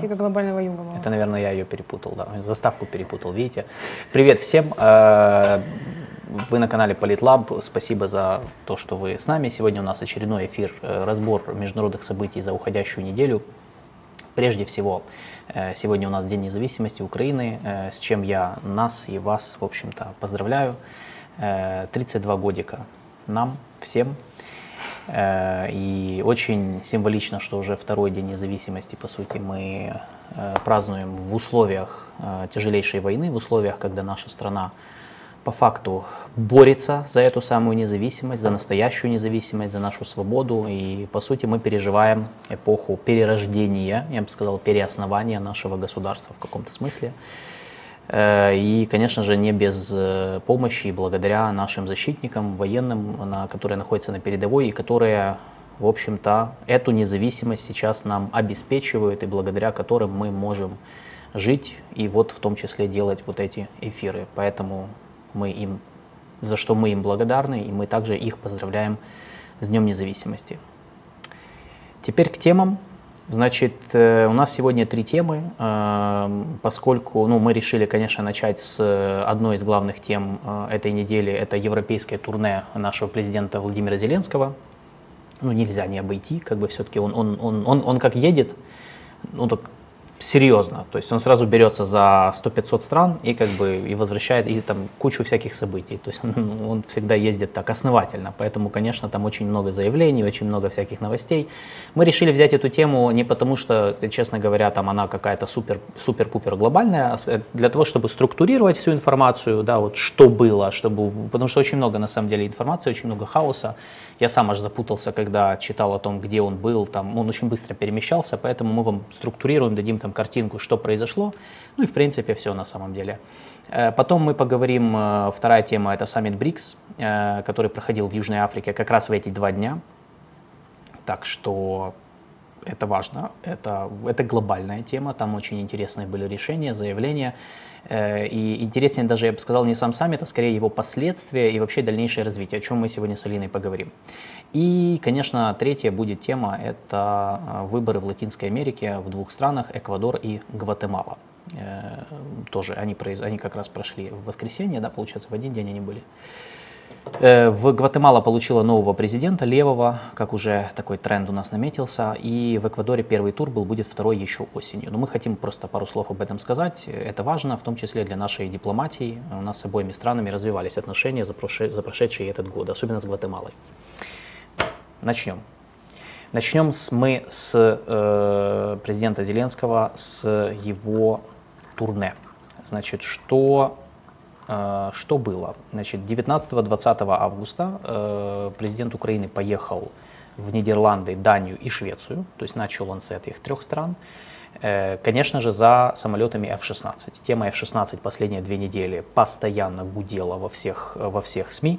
Типа глобального юга. мало. Это, наверное, я ее перепутал, да. Заставку перепутал, видите. Привет всем. Э, Вы на канале Политлаб. Спасибо за то, что вы с нами. Сегодня у нас очередной эфир, э, разбор международных событий за уходящую неделю. Прежде всего, э, сегодня у нас День независимости Украины, с чем я нас и вас, в общем-то, поздравляю. Э, 32 годика нам, всем. Э, И очень символично, что уже второй день независимости, по сути, мы э, празднуем в условиях э, тяжелейшей войны, в условиях, когда наша страна по факту борется за эту самую независимость, за настоящую независимость, за нашу свободу. И, по сути, мы переживаем эпоху перерождения, я бы сказал, переоснования нашего государства в каком-то смысле. Э, И, конечно же, не без э, помощи и благодаря нашим защитникам, военным, на, которые находятся на передовой и которые, в общем-то, эту независимость сейчас нам обеспечивают и благодаря которым мы можем жить и вот в том числе делать вот эти эфиры. Поэтому мы им, за что мы им благодарны, и мы также их поздравляем с Днем независимости. Теперь к темам. Значит, э, у нас сегодня три темы, э, поскольку ну, мы решили, конечно, начать с э, одной из главных тем этой недели. Это европейское турне нашего президента Владимира Зеленского. Ну, нельзя не обойти, как бы все-таки он, он, он, он, он как едет, ну, так серьезно. То есть он сразу берется за 100-500 стран и как бы и возвращает и там кучу всяких событий. То есть он, он всегда ездит так основательно. Поэтому, конечно, там очень много заявлений, очень много всяких новостей. Мы решили взять эту тему не потому, что, честно говоря, там она какая-то супер, супер-пупер глобальная, а с- для того, чтобы структурировать всю информацию, да, вот что было, чтобы, потому что очень много на самом деле информации, очень много хаоса. Я сам аж запутался, когда читал о том, где он был, там он очень быстро перемещался, поэтому мы вам структурируем, дадим там картинку, что произошло, ну и в принципе все на самом деле. Э, Потом мы поговорим, э, вторая тема это саммит БРИКС, э, который проходил в Южной Африке как раз в эти два дня. Так что это важно, это, это глобальная тема, там очень интересные были решения, заявления. И интереснее даже, я бы сказал, не сам саммит, а скорее его последствия и вообще дальнейшее развитие, о чем мы сегодня с Алиной поговорим. И, конечно, третья будет тема – это э, выборы в Латинской Америке в двух странах – Эквадор и Гватемала. Э, Тоже они, произ- они как раз прошли в воскресенье, да, получается, в один день они были. Э, В Гватемала получила нового президента, левого, как уже такой тренд у нас наметился, и в Эквадоре первый тур был, будет второй еще осенью. Но мы хотим просто пару слов об этом сказать. Это важно, в том числе для нашей дипломатии. У нас с обоими странами развивались отношения за, проше- за прошедший этот год, особенно с Гватемалой. Начнем. Начнем с, мы с э, президента Зеленского, с его турне. Значит, что Э, Что было? Значит, 19-20 августа э, президент Украины поехал в Нидерланды, Данию и Швецию, то есть начал он с этих трех стран. Э, Конечно же, за самолетами F-16. Тема F-16 последние две недели постоянно гудела во всех, во всех СМИ.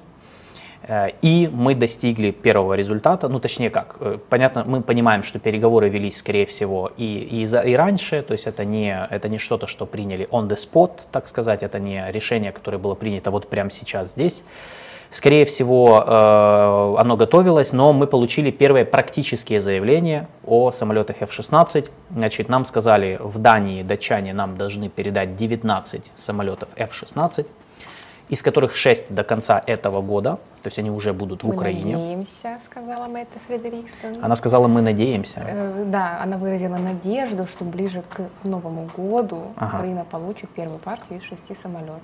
Э, И мы достигли первого результата, ну точнее как, э, понятно, мы понимаем, что переговоры велись, скорее всего, и, и, за, и раньше, то есть это не, это не что-то, что приняли on the spot, так сказать, это не решение, которое было принято вот прямо сейчас здесь. Скорее всего, э, оно готовилось, но мы получили первые практические заявления о самолетах F-16. Значит, нам сказали, в Дании датчане нам должны передать 19 самолетов F-16, из которых 6 до конца этого года, то есть они уже будут в Мы Украине. надеемся, сказала Мэтта Фредериксон. Она сказала, мы надеемся. Э, Да, она выразила надежду, что ближе к Новому году Ага. Украина получит первую партию из шести самолетов.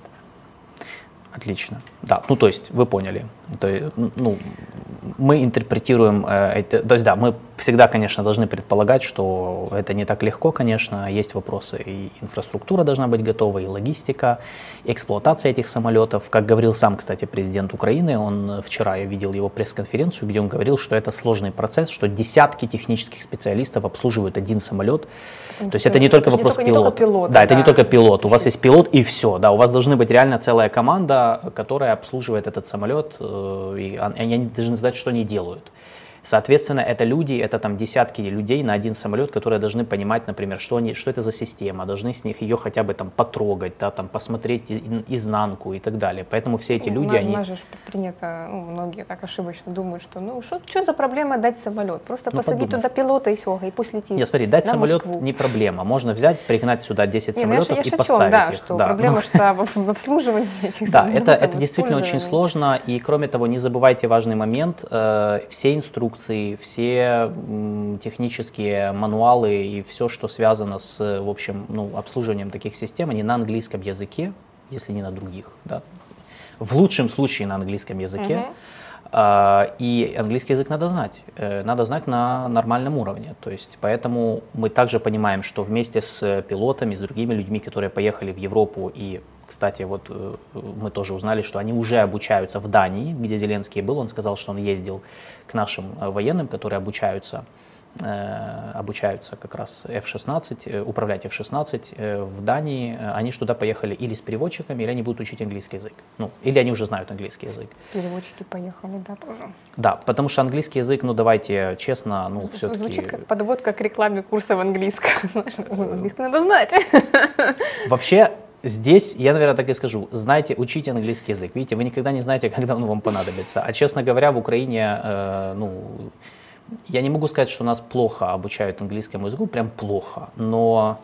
Отлично. Да, ну то есть вы поняли. То есть, ну, мы интерпретируем, э, то есть да, мы всегда, конечно, должны предполагать, что это не так легко, конечно, есть вопросы, и инфраструктура должна быть готова, и логистика, и эксплуатация этих самолетов. Как говорил сам, кстати, президент Украины, он вчера, я видел его пресс-конференцию, где он говорил, что это сложный процесс, что десятки технических специалистов обслуживают один самолет, то есть это не это только не вопрос только- не только пилота. пилоты, да, это не да. только пилот. У вас есть пилот и все. Да, у вас должны быть реально целая команда, которая обслуживает этот самолет, э, и они должны знать, что они делают. Соответственно, это люди, это там десятки людей на один самолет, которые должны понимать, например, что, они, что это за система, должны с них ее хотя бы там потрогать, да, там, посмотреть изнанку и так далее. Поэтому все эти люди, у они... У нас же принято, ну, многие так ошибочно думают, что ну что, что за проблема дать самолет? Просто ну, посадить подумаешь. туда пилота и все, и пусть летит. Нет, смотри, дать самолет Москву. не проблема. Можно взять, пригнать сюда 10 Не, самолетов ну, я, я и поставить да, их. что да, проблема, ну... что в обслуживании этих Да, это, это действительно очень сложно. И кроме того, не забывайте важный момент. Э, все инструкции, все технические мануалы и все, что связано с, в общем, ну, обслуживанием таких систем, они на английском языке, если не на других. Да? В лучшем случае на английском языке. Uh-huh. И английский язык надо знать, э, надо знать на нормальном уровне. То есть, поэтому мы также понимаем, что вместе с пилотами, с другими людьми, которые поехали в Европу и кстати, вот э, мы тоже узнали, что они уже обучаются в Дании, где Зеленский был. Он сказал, что он ездил к нашим э, военным, которые обучаются Э, обучаются как раз F-16, э, управлять F-16 э, в Дании, они же туда поехали или с переводчиками, или они будут учить английский язык. Ну, или они уже знают английский язык. Переводчики поехали, да, тоже. Да, потому что английский язык, ну, давайте честно, ну, все-таки... Звучит как подводка к рекламе курсов английского. Знаешь, английский надо знать. Вообще, Здесь я, наверное, так и скажу. Знайте, учите английский язык. Видите, вы никогда не знаете, когда он вам понадобится. А, честно говоря, в Украине, э, ну, я не могу сказать, что нас плохо обучают английскому языку, прям плохо, но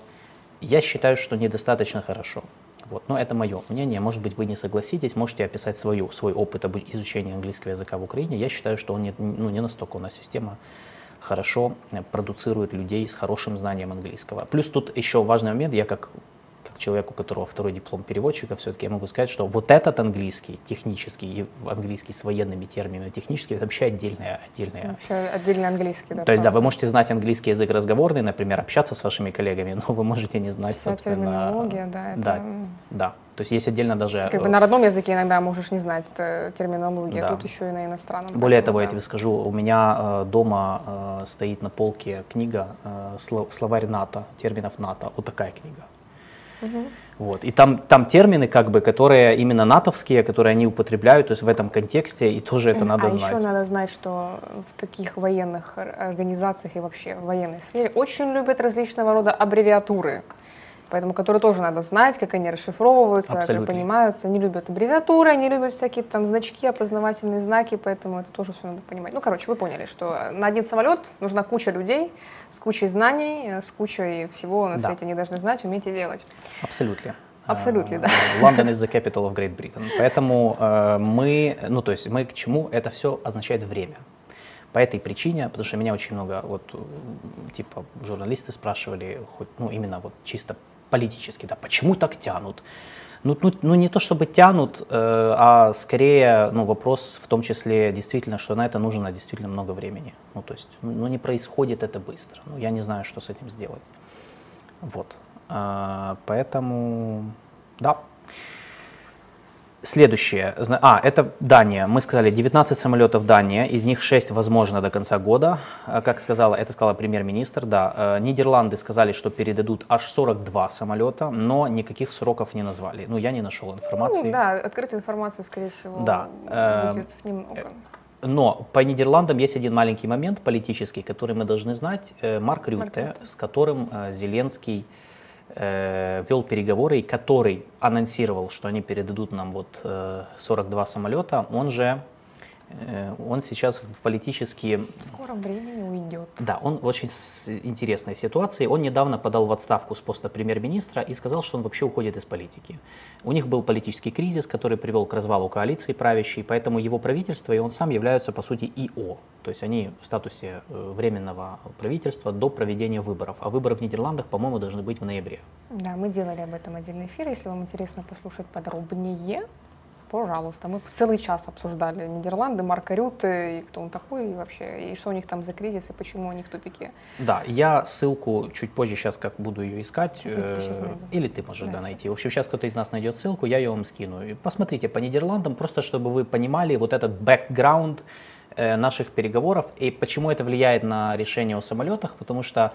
я считаю, что недостаточно хорошо. Вот. Но это мое мнение. Может быть, вы не согласитесь, можете описать свою, свой опыт изучения английского языка в Украине. Я считаю, что он не, ну, не настолько у нас система хорошо продуцирует людей с хорошим знанием английского. Плюс тут еще важный момент, я как человеку, у которого второй диплом переводчика, все-таки я могу сказать, что вот этот английский, технический, английский с военными терминами, технический, это вообще отдельная, отдельная. Вообще отдельный английский, да. То есть, да, вы можете знать английский язык разговорный, например, общаться с вашими коллегами, но вы можете не знать, Вся собственно... терминология, да, это... Да, да. То есть есть отдельно даже... Как бы на родном языке иногда можешь не знать терминологию, а да. а тут еще и на иностранном. Более того, да. я тебе скажу, у меня э, дома э, стоит на полке книга э, «Словарь НАТО», терминов НАТО, вот такая книга. Угу. Вот. И там, там термины, как бы, которые именно натовские, которые они употребляют, то есть в этом контексте, и тоже это надо а знать. А еще надо знать, что в таких военных организациях и вообще в военной сфере очень любят различного рода аббревиатуры поэтому которые тоже надо знать, как они расшифровываются, Абсолютно. как понимаются. Не любят аббревиатуры, не любят всякие там значки, опознавательные знаки, поэтому это тоже все надо понимать. Ну, короче, вы поняли, что на один самолет нужна куча людей с кучей знаний, с кучей всего на свете да. они должны знать, уметь и делать. Абсолютно. Абсолютно, uh, да. London is the capital of Great Britain. Поэтому uh, мы, ну то есть мы к чему? Это все означает время. По этой причине, потому что меня очень много, вот, типа, журналисты спрашивали, хоть, ну, именно вот чисто политически, да, почему так тянут? Ну, ну, ну не то чтобы тянут, э, а скорее ну, вопрос в том числе действительно, что на это нужно действительно много времени. Ну то есть, ну, ну не происходит это быстро. Ну, я не знаю, что с этим сделать. Вот. А, поэтому, да, Следующее. А, это Дания. Мы сказали 19 самолетов Дания, из них 6 возможно до конца года. А, как сказала, это сказала премьер-министр, да. Э, Нидерланды сказали, что передадут аж 42 самолета, но никаких сроков не назвали. Ну, я не нашел информации. Ну, да, открытой информации, скорее всего, да. будет эм, немного. Но по Нидерландам есть один маленький момент политический, который мы должны знать. Э, Марк Рютте, Марк Рютте. с которым э, Зеленский э, вел переговоры, и который анонсировал, что они передадут нам вот э, 42 самолета, он же он сейчас в политические... В скором времени уйдет. Да, он в очень интересной ситуации. Он недавно подал в отставку с поста премьер-министра и сказал, что он вообще уходит из политики. У них был политический кризис, который привел к развалу коалиции правящей, поэтому его правительство и он сам являются, по сути, ИО. То есть они в статусе э, временного правительства до проведения выборов. А выборы в Нидерландах, по-моему, должны быть в ноябре. Да, мы делали об этом отдельный эфир. Если вам интересно послушать подробнее, Пожалуйста. Мы целый час обсуждали Нидерланды, Марка Рюты, и кто он такой и вообще, и что у них там за кризис, и почему они в тупике. Да, я ссылку чуть позже сейчас как буду ее искать, сейчас, сейчас э, или ты можешь да, да, найти. В общем, сейчас кто-то из нас найдет ссылку, я ее вам скину. И посмотрите по Нидерландам, просто чтобы вы понимали вот этот бэкграунд, э, наших переговоров. И почему это влияет на решение о самолетах? Потому что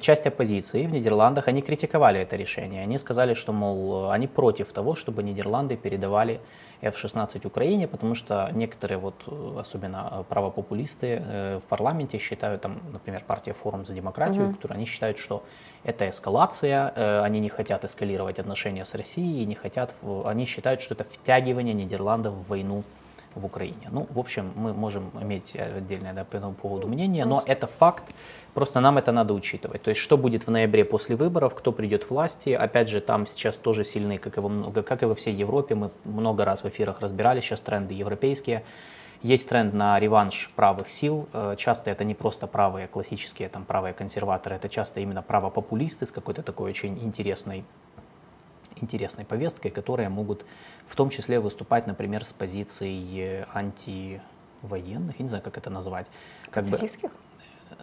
часть оппозиции в Нидерландах, они критиковали это решение. Они сказали, что, мол, они против того, чтобы Нидерланды передавали F-16 Украине, потому что некоторые, вот, особенно правопопулисты в парламенте считают, там, например, партия Форум за демократию, mm-hmm. которые они считают, что это эскалация, они не хотят эскалировать отношения с Россией, не хотят, они считают, что это втягивание Нидерландов в войну в Украине. Ну, в общем, мы можем иметь отдельное да, по этому поводу мнение, но это факт, просто нам это надо учитывать. То есть, что будет в ноябре после выборов, кто придет к власти, опять же, там сейчас тоже сильные, как и, во, как и во всей Европе, мы много раз в эфирах разбирали сейчас тренды европейские, есть тренд на реванш правых сил. Э, часто это не просто правые классические, там, правые консерваторы, это часто именно правопопулисты с какой-то такой очень интересной, интересной повесткой, которые могут в том числе выступать, например, с позицией антивоенных, я не знаю, как это назвать. Как? Бы,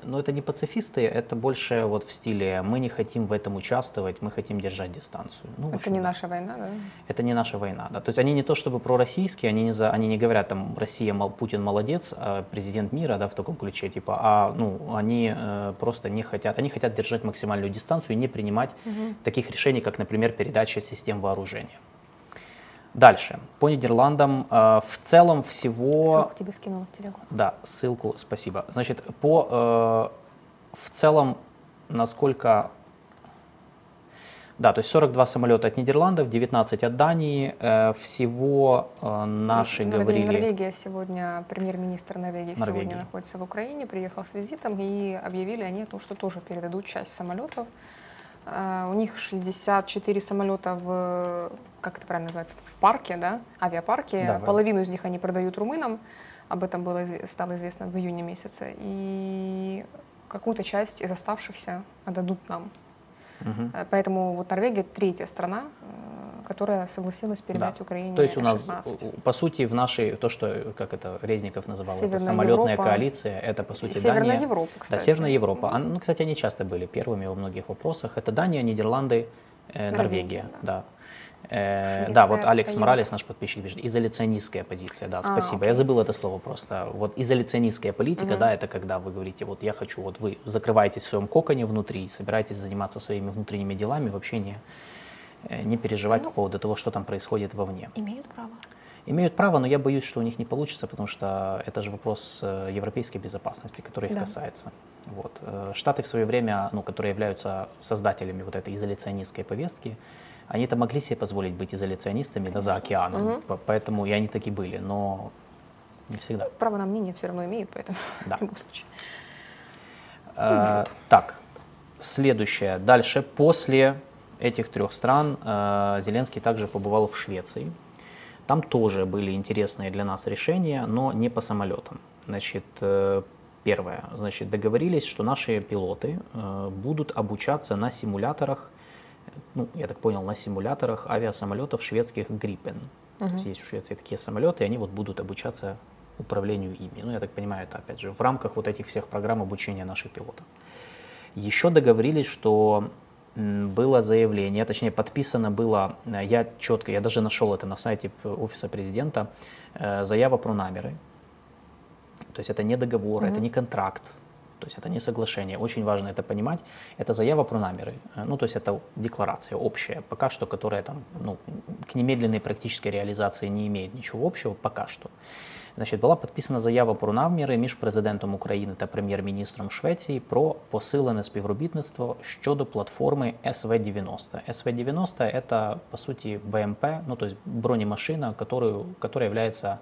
но это не пацифисты, это больше вот в стиле мы не хотим в этом участвовать, мы хотим держать дистанцию. Ну, это общем, не наша война, да? Это не наша война, да. То есть они не то чтобы пророссийские, они не, за, они не говорят там Россия, Путин молодец, а президент мира, да, в таком ключе, типа, а ну они э, просто не хотят, они хотят держать максимальную дистанцию и не принимать угу. таких решений, как, например, передача систем вооружения. Дальше. По Нидерландам э, в целом всего... Ссылку тебе скинул в телегу. Да, ссылку, спасибо. Значит, по э, в целом, насколько... Да, то есть 42 самолета от Нидерландов, 19 от Дании. Э, всего э, наши Норвегия, говорили... Норвегия сегодня, премьер-министр Норвегии Норвегия. сегодня находится в Украине, приехал с визитом и объявили они о том, что тоже передадут часть самолетов у них 64 самолета в, как это правильно называется, в парке, да, авиапарке. Да, Половину из них они продают румынам. Об этом было, стало известно в июне месяце. И какую-то часть из оставшихся отдадут нам. Угу. Поэтому вот Норвегия третья страна, которая согласилась передать да. Украине То есть у нас, по сути, в нашей, то, что, как это Резников называл, Северная это самолетная Европа. коалиция, это, по сути, Северная Дания. Европа, кстати. Да, Северная Европа. Mm-hmm. Ну, кстати, они часто были первыми во многих вопросах. Это Дания, Нидерланды, э, Норвегия, Норвегия, да. да. Э, да, вот Алекс отстает. Моралес, наш подписчик, пишет, изоляционистская позиция, да, а, спасибо. Окей. Я забыл это слово просто. Вот изоляционистская политика, угу. да, это когда вы говорите, вот я хочу, вот вы закрываетесь в своем коконе внутри, собираетесь заниматься своими внутренними делами, вообще не Э, не переживать ну, по поводу того, что там происходит вовне. Имеют право. Имеют право, но я боюсь, что у них не получится, потому что это же вопрос э, европейской безопасности, который их да. касается. Вот. Э, Штаты в свое время, ну, которые являются создателями вот этой изоляционистской повестки, они-то могли себе позволить быть изоляционистами да, за океаном, угу. поэтому и они таки были, но не всегда. Право на мнение все равно имеют, поэтому да. в любом случае. вот. Так, следующее. Дальше, после этих трех стран э, Зеленский также побывал в Швеции. Там тоже были интересные для нас решения, но не по самолетам. Значит, э, первое, значит, договорились, что наши пилоты э, будут обучаться на симуляторах, ну, я так понял, на симуляторах авиасамолетов шведских Gripen. Угу. То есть, есть в Швеции такие самолеты, и они вот будут обучаться управлению ими. Ну, я так понимаю, это опять же в рамках вот этих всех программ обучения наших пилотов. Еще договорились, что было заявление, точнее подписано было, э, я четко, я даже нашел это на сайте офиса президента, э, заява про намеры. То есть это не договор, mm-hmm. это не контракт, то есть это не соглашение. Очень важно это понимать. Это заява про намеры. Э, ну, то есть это декларация общая, пока что, которая там, ну, к немедленной практической реализации не имеет ничего общего, пока что Значить, була підписана заява про наміри між президентом України та прем'єр-міністром Швеції про посилене співробітництво щодо платформи СВ-90. СВ-90 это, по сути, БМП, ну, то есть бронемашина, которую, которая является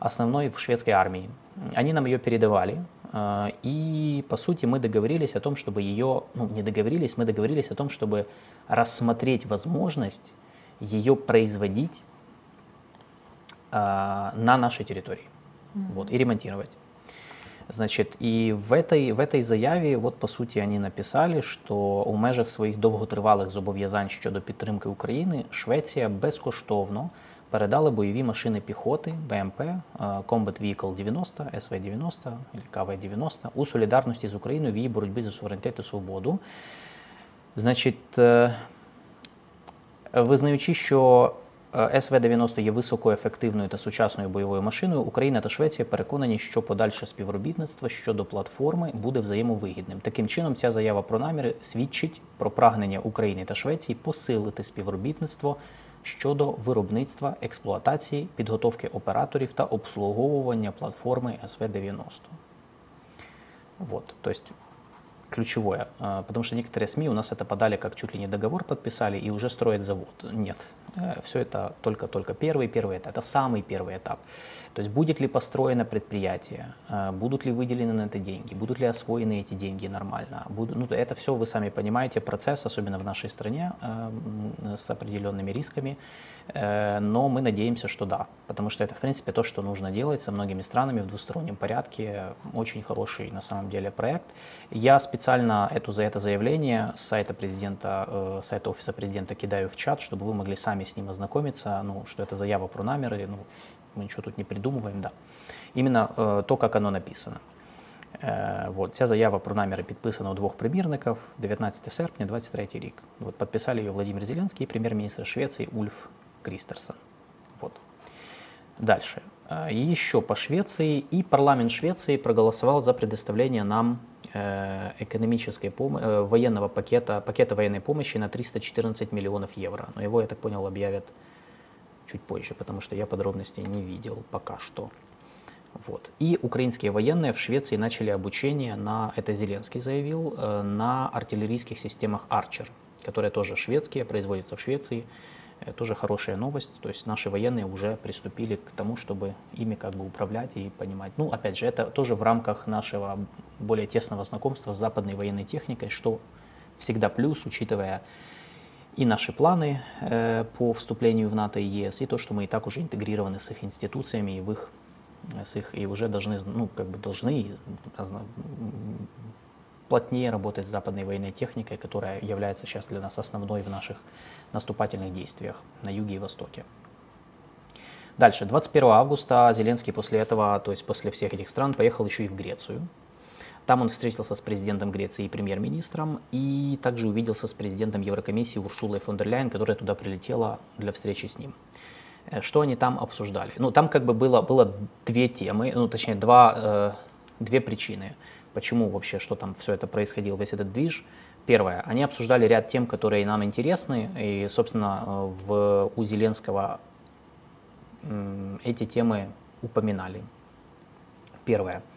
основной в шведской армии. Они нам ее передавали, и, по сути, мы договорились о том, чтобы ее, ну, не договорились, мы договорились о том, чтобы рассмотреть возможность ее производить а, на нашей территории mm-hmm. вот, и ремонтировать. Значить, і в этой, в этой заяві, от по суті, вони написали, що у межах своїх довготривалих зобов'язань щодо підтримки України Швеція безкоштовно передала бойові машини піхоти БМП Combat Vehicle 90, СВ-90 КВ-90 у солідарності з Україною в її боротьбі за суверенітет і свободу. Значить, визнаючи, що СВ-90 є високоефективною та сучасною бойовою машиною. Україна та Швеція переконані, що подальше співробітництво щодо платформи буде взаємовигідним. Таким чином, ця заява про наміри свідчить про прагнення України та Швеції посилити співробітництво щодо виробництва, експлуатації, підготовки операторів та обслуговування платформи СВ-90. Вот, то есть ключевое, потому что некоторые СМИ у нас это подали как чуть ли не договор подписали и уже строят завод. Нет, э, все это только-только первый, первый этап, это самый первый этап. То есть будет ли построено предприятие, э, будут ли выделены на это деньги, будут ли освоены эти деньги нормально. Будут, ну, это все, вы сами понимаете, процесс, особенно в нашей стране, э, с определенными рисками. Э, но мы надеемся, что да, потому что это, в принципе, то, что нужно делать со многими странами в двустороннем порядке. Очень хороший, на самом деле, проект. Я специально эту, за это заявление с сайта президента, э, сайта офиса президента кидаю в чат, чтобы вы могли сами с ним ознакомиться, ну, что это заява про намеры, ну, мы ничего тут не придумываем, да. Именно э, то, как оно написано. Э, вот, Ця заява про наміри підписана у двох примірників 19 серпня, 23 рік. Вот, подписали ее Владимир Зеленский и премьер-министр Швеции Ульф Кристерсон. Вот. Дальше. Э, еще по Швеции. И парламент Швеции проголосовал за предоставление нам э, экономической пом- военного пакета, пакета военной помощи на 314 миллионов евро. Но его, я так понял, объявят чуть позже, потому что я подробностей не видел пока что. Вот. И украинские военные в Швеции начали обучение на, это Зеленский заявил, э, на артиллерийских системах Archer, которые тоже шведские, производятся в Швеции. Это тоже хорошая новость. То есть наши военные уже приступили к тому, чтобы ими как бы управлять и понимать. Ну, опять же, это тоже в рамках нашего более тесного знакомства с западной военной техникой, что всегда плюс, учитывая и наши планы э, по вступлению в НАТО и ЕС, и то, что мы и так уже интегрированы с их институциями и в их, с их и уже должны, ну, как бы должны плотнее работать с западной военной техникой, которая является сейчас для нас основной в наших наступательных действиях на юге и востоке. Дальше, 21 августа Зеленский после этого, то есть после всех этих стран, поехал еще и в Грецию. Там он встретился с президентом Греции и премьер-министром, и также увиделся с президентом Еврокомиссии Урсулой фон дер Ляйен, которая туда прилетела для встречи с ним. Э, что они там обсуждали? Ну, там как бы было, было две темы, ну, точнее, два, э, две причины, почему вообще, что там все это происходило, весь этот движ. Первое, они обсуждали ряд тем, которые нам интересны, и, собственно, э, в, у Зеленского эти темы упоминали. Первое –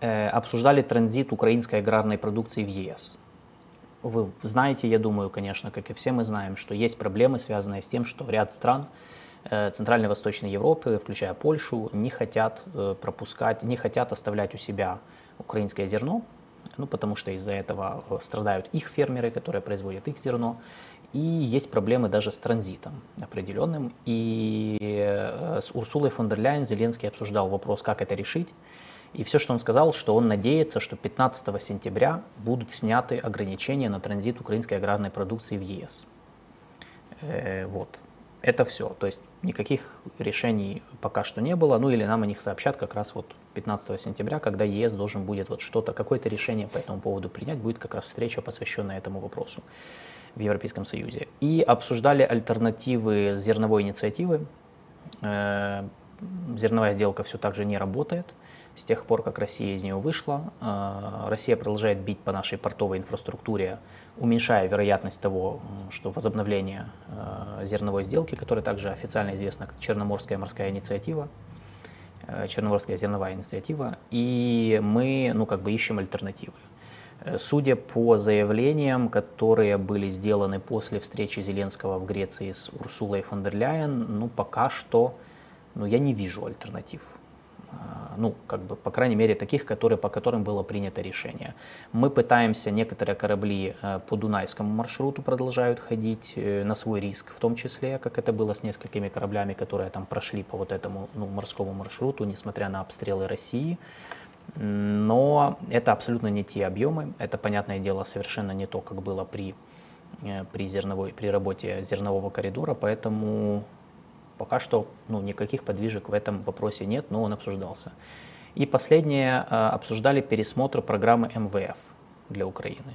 обсуждали транзит украинской аграрной продукции в ЕС. Вы знаете, я думаю, конечно, как и все мы знаем, что есть проблемы, связанные с тем, что ряд стран э, Центральной Восточной Европы, включая Польшу, не хотят э, пропускать, не хотят оставлять у себя украинское зерно, ну, потому что из-за этого страдают их фермеры, которые производят их зерно, и есть проблемы даже с транзитом определенным. И с Урсулой фон дер Ляйен Зеленский обсуждал вопрос, как это решить. И все, что он сказал, что он надеется, что 15 сентября будут сняты ограничения на транзит украинской аграрной продукции в ЕС. Э, вот. Это все. То есть никаких решений пока что не было. Ну или нам о них сообщат как раз вот 15 сентября, когда ЕС должен будет вот что-то, какое-то решение по этому поводу принять. Будет как раз встреча, посвященная этому вопросу в Европейском Союзе. И обсуждали альтернативы зерновой инициативы. Э, зерновая сделка все так же не работает с тех пор, как Россия из нее вышла. Э, Россия продолжает бить по нашей портовой инфраструктуре, уменьшая вероятность того, что возобновление э, зерновой сделки, которая также официально известна как Черноморская морская инициатива, э, Черноморская зерновая инициатива, и мы, ну, как бы ищем альтернативы. Судя по заявлениям, которые были сделаны после встречи Зеленского в Греции с Урсулой фон дер Ляйен, ну, пока что, ну, я не вижу альтернатив ну, как бы, по крайней мере, таких, которые, по которым было принято решение. Мы пытаемся, некоторые корабли э, по Дунайскому маршруту продолжают ходить э, на свой риск, в том числе, как это было с несколькими кораблями, которые там прошли по вот этому ну, морскому маршруту, несмотря на обстрелы России. Но это абсолютно не те объемы, это, понятное дело, совершенно не то, как было при, э, при, зерновой, при работе зернового коридора, поэтому Пока что ну, никаких подвижек в этом вопросе нет, но он обсуждался. И последнее, а, обсуждали пересмотр программы МВФ для Украины.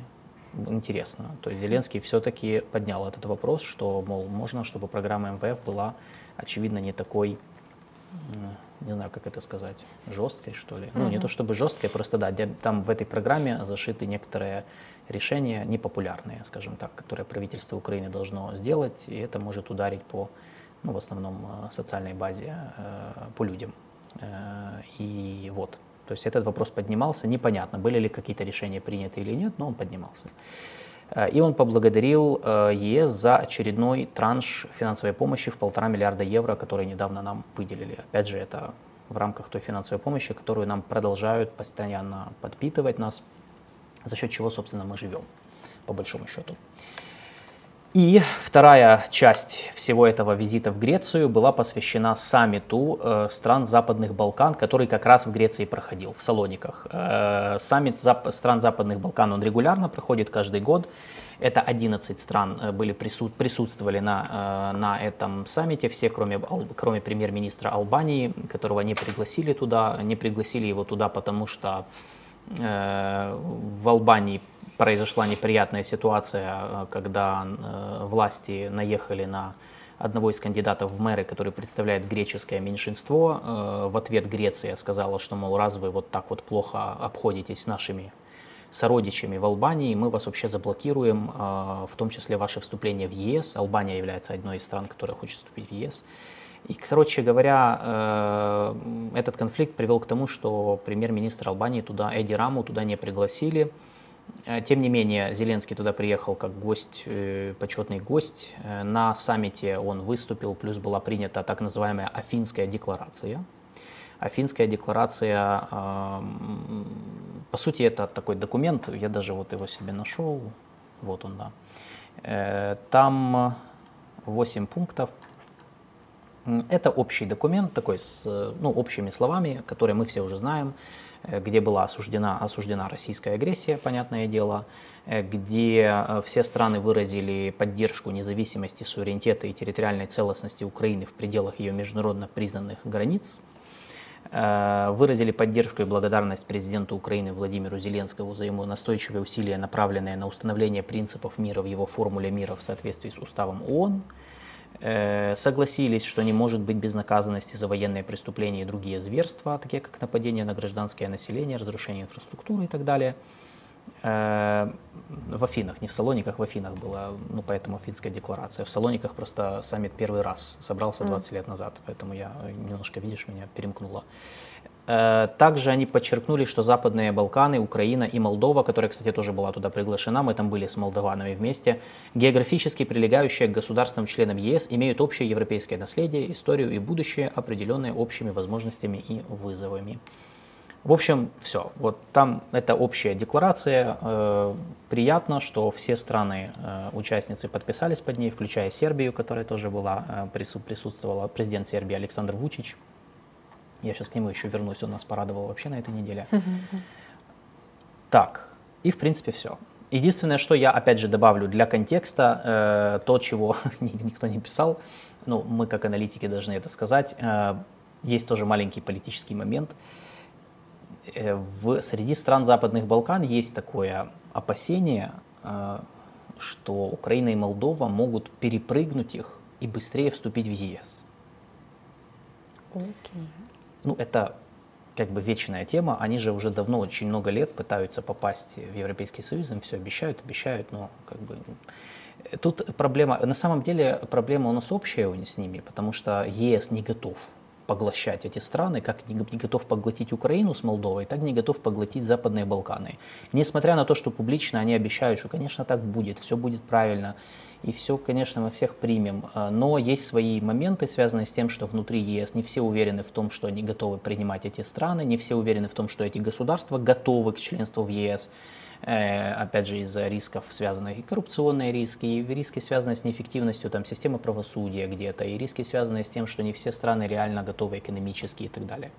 интересно. То есть Зеленский все-таки поднял этот вопрос, что, мол, можно, чтобы программа МВФ была, очевидно, не такой, не знаю, как это сказать, жесткой, что ли. Mm-hmm. Ну, не то чтобы жесткой, просто да, там в этой программе зашиты некоторые решения непопулярные, скажем так, которые правительство Украины должно сделать, и это может ударить по, ну, в основном, э, социальной базе, э, по людям. Э, и вот, то есть этот вопрос поднимался, непонятно, были ли какие-то решения приняты или нет, но он поднимался. И он поблагодарил ЕС за очередной транш финансовой помощи в полтора миллиарда евро, который недавно нам выделили. Опять же, это в рамках той финансовой помощи, которую нам продолжают постоянно подпитывать нас за счет чего, собственно, мы живем, по большому счету. И вторая часть всего этого визита в Грецию была посвящена саммиту э, стран Западных Балкан, который как раз в Греции проходил, в Салониках. Э, саммит стран Западных Балкан, он регулярно проходит каждый год. Это 11 стран э, были присут, присутствовали на, на этом саммите, все, кроме, кроме премьер-министра Албании, которого не пригласили туда. Не пригласили его туда, потому что в Албании произошла неприятная ситуация, э, когда э, власти наехали на одного из кандидатов в мэры, который представляет греческое меньшинство. В ответ Греция сказала, что, мол, раз вы вот так вот плохо обходитесь нашими сородичами в Албании, мы вас вообще заблокируем, в том числе ваше вступление в ЕС. Албания является одной из стран, которая хочет вступить в ЕС. И, короче говоря, э, этот конфликт привел к тому, что премьер-министр Албании туда, Эдди Раму, туда не пригласили. Э, тем не менее, Зеленский туда приехал как гость, э, почетный гость. На саммите он выступил, плюс была принята так называемая Афинская декларация. Афинская декларация, по сути, это такой документ, я даже вот его себе нашел, вот он, да. Там 8 пунктов, это общий документ, такой с ну, общими словами, которые мы все уже знаем, э, где была осуждена, осуждена российская агрессия, понятное дело, э, где э, все страны выразили поддержку независимости, суверенитета и территориальной целостности Украины в пределах ее международно признанных границ, выразили поддержку и благодарность президенту Украины Владимиру Зеленскому за ему настойчивые усилия, направленные на установление принципов мира в его формуле мира в соответствии с уставом ООН – Э, согласились, что не может быть безнаказанности за военные преступления и другие зверства, такие как нападение на гражданское население, разрушение инфраструктуры и так далее. Э, в Афинах, не в Салониках, в Афинах была, ну, поэтому финская декларация. В Салониках просто саммит первый раз собрался 20 лет назад, поэтому я немножко, видишь, меня перемкнуло. Э, также они подчеркнули, что Западные Балканы, Украина и Молдова, которая, кстати, тоже была туда приглашена, мы там были с молдаванами вместе, географически прилегающие к государствам-членам ЕС, имеют общее европейское наследие, историю и будущее, определенные общими возможностями и вызовами. В общем, все. Вот там это общая декларация. Э, приятно, что все страны э, участницы подписались под ней, включая Сербию, которая тоже была присутствовала, президент Сербии Александр Вучич. Я сейчас к нему еще вернусь, он нас порадовал вообще на этой неделе. Так, и в принципе все. Единственное, что я опять же добавлю для контекста, э, то, чего никто не писал, ну, мы как аналитики должны это сказать, э, есть тоже маленький политический момент. Э, в, среди стран Западных Балкан есть такое опасение, э, что Украина и Молдова могут перепрыгнуть их и быстрее вступить в ЕС. Okay ну, это как бы вечная тема, они же уже давно, очень много лет пытаются попасть в Европейский Союз, им все обещают, обещают, но как бы... Тут проблема, на самом деле проблема у нас общая с ними, потому что ЕС не готов поглощать эти страны, как не, не готов поглотить Украину с Молдовой, так не готов поглотить Западные Балканы. Несмотря на то, что публично они обещают, что, конечно, так будет, все будет правильно, и все, конечно, мы всех примем. А, но есть свои моменты, связанные с тем, что внутри ЕС не все уверены в том, что они готовы принимать эти страны, не все уверены в том, что эти государства готовы к членству в ЕС. Э, опять же, из-за рисков, связанных и коррупционные риски, и риски, связанные с неэффективностью там, системы правосудия где-то, и риски, связанные с тем, что не все страны реально готовы экономически и так далее.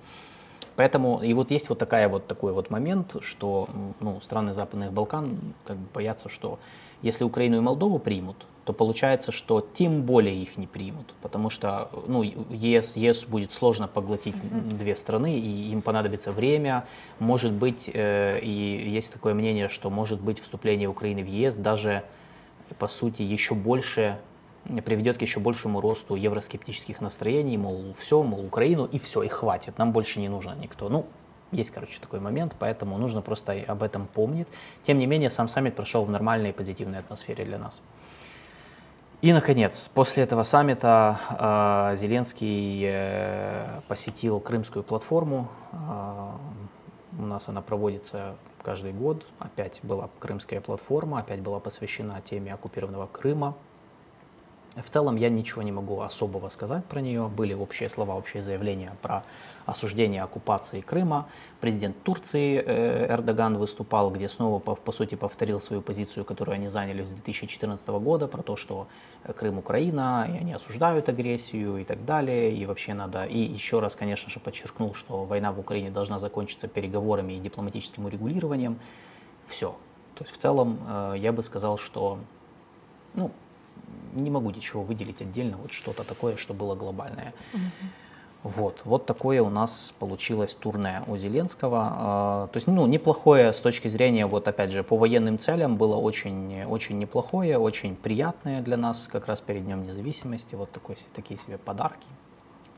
Поэтому и вот есть вот такая вот такой вот момент, что ну, страны Западных Балкан как бы боятся, что Если Украину и Молдову примут, то получается, что тем более их не примут, потому что ну, ЕС, ЕС будет сложно поглотить mm-hmm. две страны, и им понадобится время. Может быть, э, и есть такое мнение, что может быть вступление Украины в ЕС даже, по сути, еще больше приведет к еще большему росту евроскептических настроений, мол, все, мол, Украину и все, и хватит, нам больше не нужно никто. Ну, есть, короче, такой момент, поэтому нужно просто об этом помнить. Тем не менее, сам саммит прошел в нормальной и позитивной атмосфере для нас. И, наконец, после этого саммита э, Зеленский э, посетил Крымскую платформу. Э, у нас она проводится каждый год. Опять была Крымская платформа, опять была посвящена теме оккупированного Крыма. В целом я ничего не могу особого сказать про нее. Были общие слова, общие заявления про осуждение оккупации Крыма. Президент Турции э, Эрдоган выступал, где снова, по, по сути, повторил свою позицию, которую они заняли с 2014 года, про то, что Крым Украина, и они осуждают агрессию и так далее. И вообще надо... И еще раз, конечно же, подчеркнул, что война в Украине должна закончиться переговорами и дипломатическим урегулированием. Все. То есть в целом э, я бы сказал, что ну, не могу ничего выделить отдельно, вот что-то такое, что было глобальное. Вот, вот такое у нас получилось турне у Зеленского. А, то есть, ну, неплохое с точки зрения, вот опять же, по военным целям было очень, очень неплохое, очень приятное для нас, как раз перед Днем Независимости, вот такой, такие себе подарки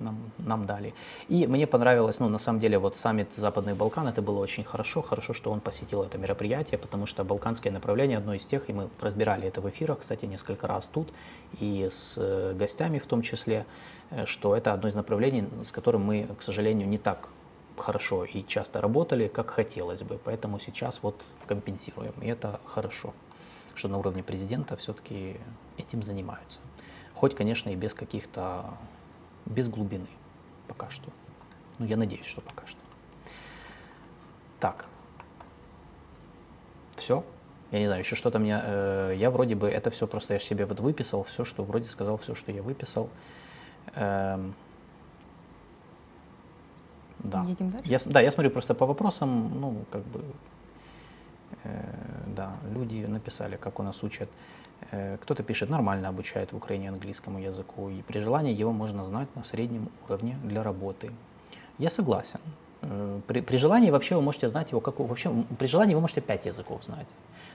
нам, нам дали. И мне понравилось, ну, на самом деле, вот саммит Западных Балкан, это было очень хорошо, хорошо, что он посетил это мероприятие, потому что балканское направление одно из тех, и мы разбирали это в эфирах, кстати, несколько раз тут, и с э, гостями в том числе, что это одно из направлений, с которым мы, к сожалению, не так хорошо и часто работали, как хотелось бы. Поэтому сейчас вот компенсируем. И это хорошо, что на уровне президента все-таки этим занимаются. Хоть, конечно, и без каких-то без глубины пока что. Ну, я надеюсь, что пока что. Так. Все. Я не знаю, еще что-то мне... Э, я вроде бы это все просто я себе вот выписал, все, что вроде сказал, все, что я выписал. Эм, да. Едем дальше? Я, да, я смотрю просто по вопросам, ну, как бы, э, да, люди написали, как у нас учат. Э, кто-то пишет, нормально обучают в Украине английскому языку, и при желании его можно знать на среднем уровне для работы. Я согласен. Э, при, при желании вообще вы можете знать его, как вообще при желании вы можете пять языков знать.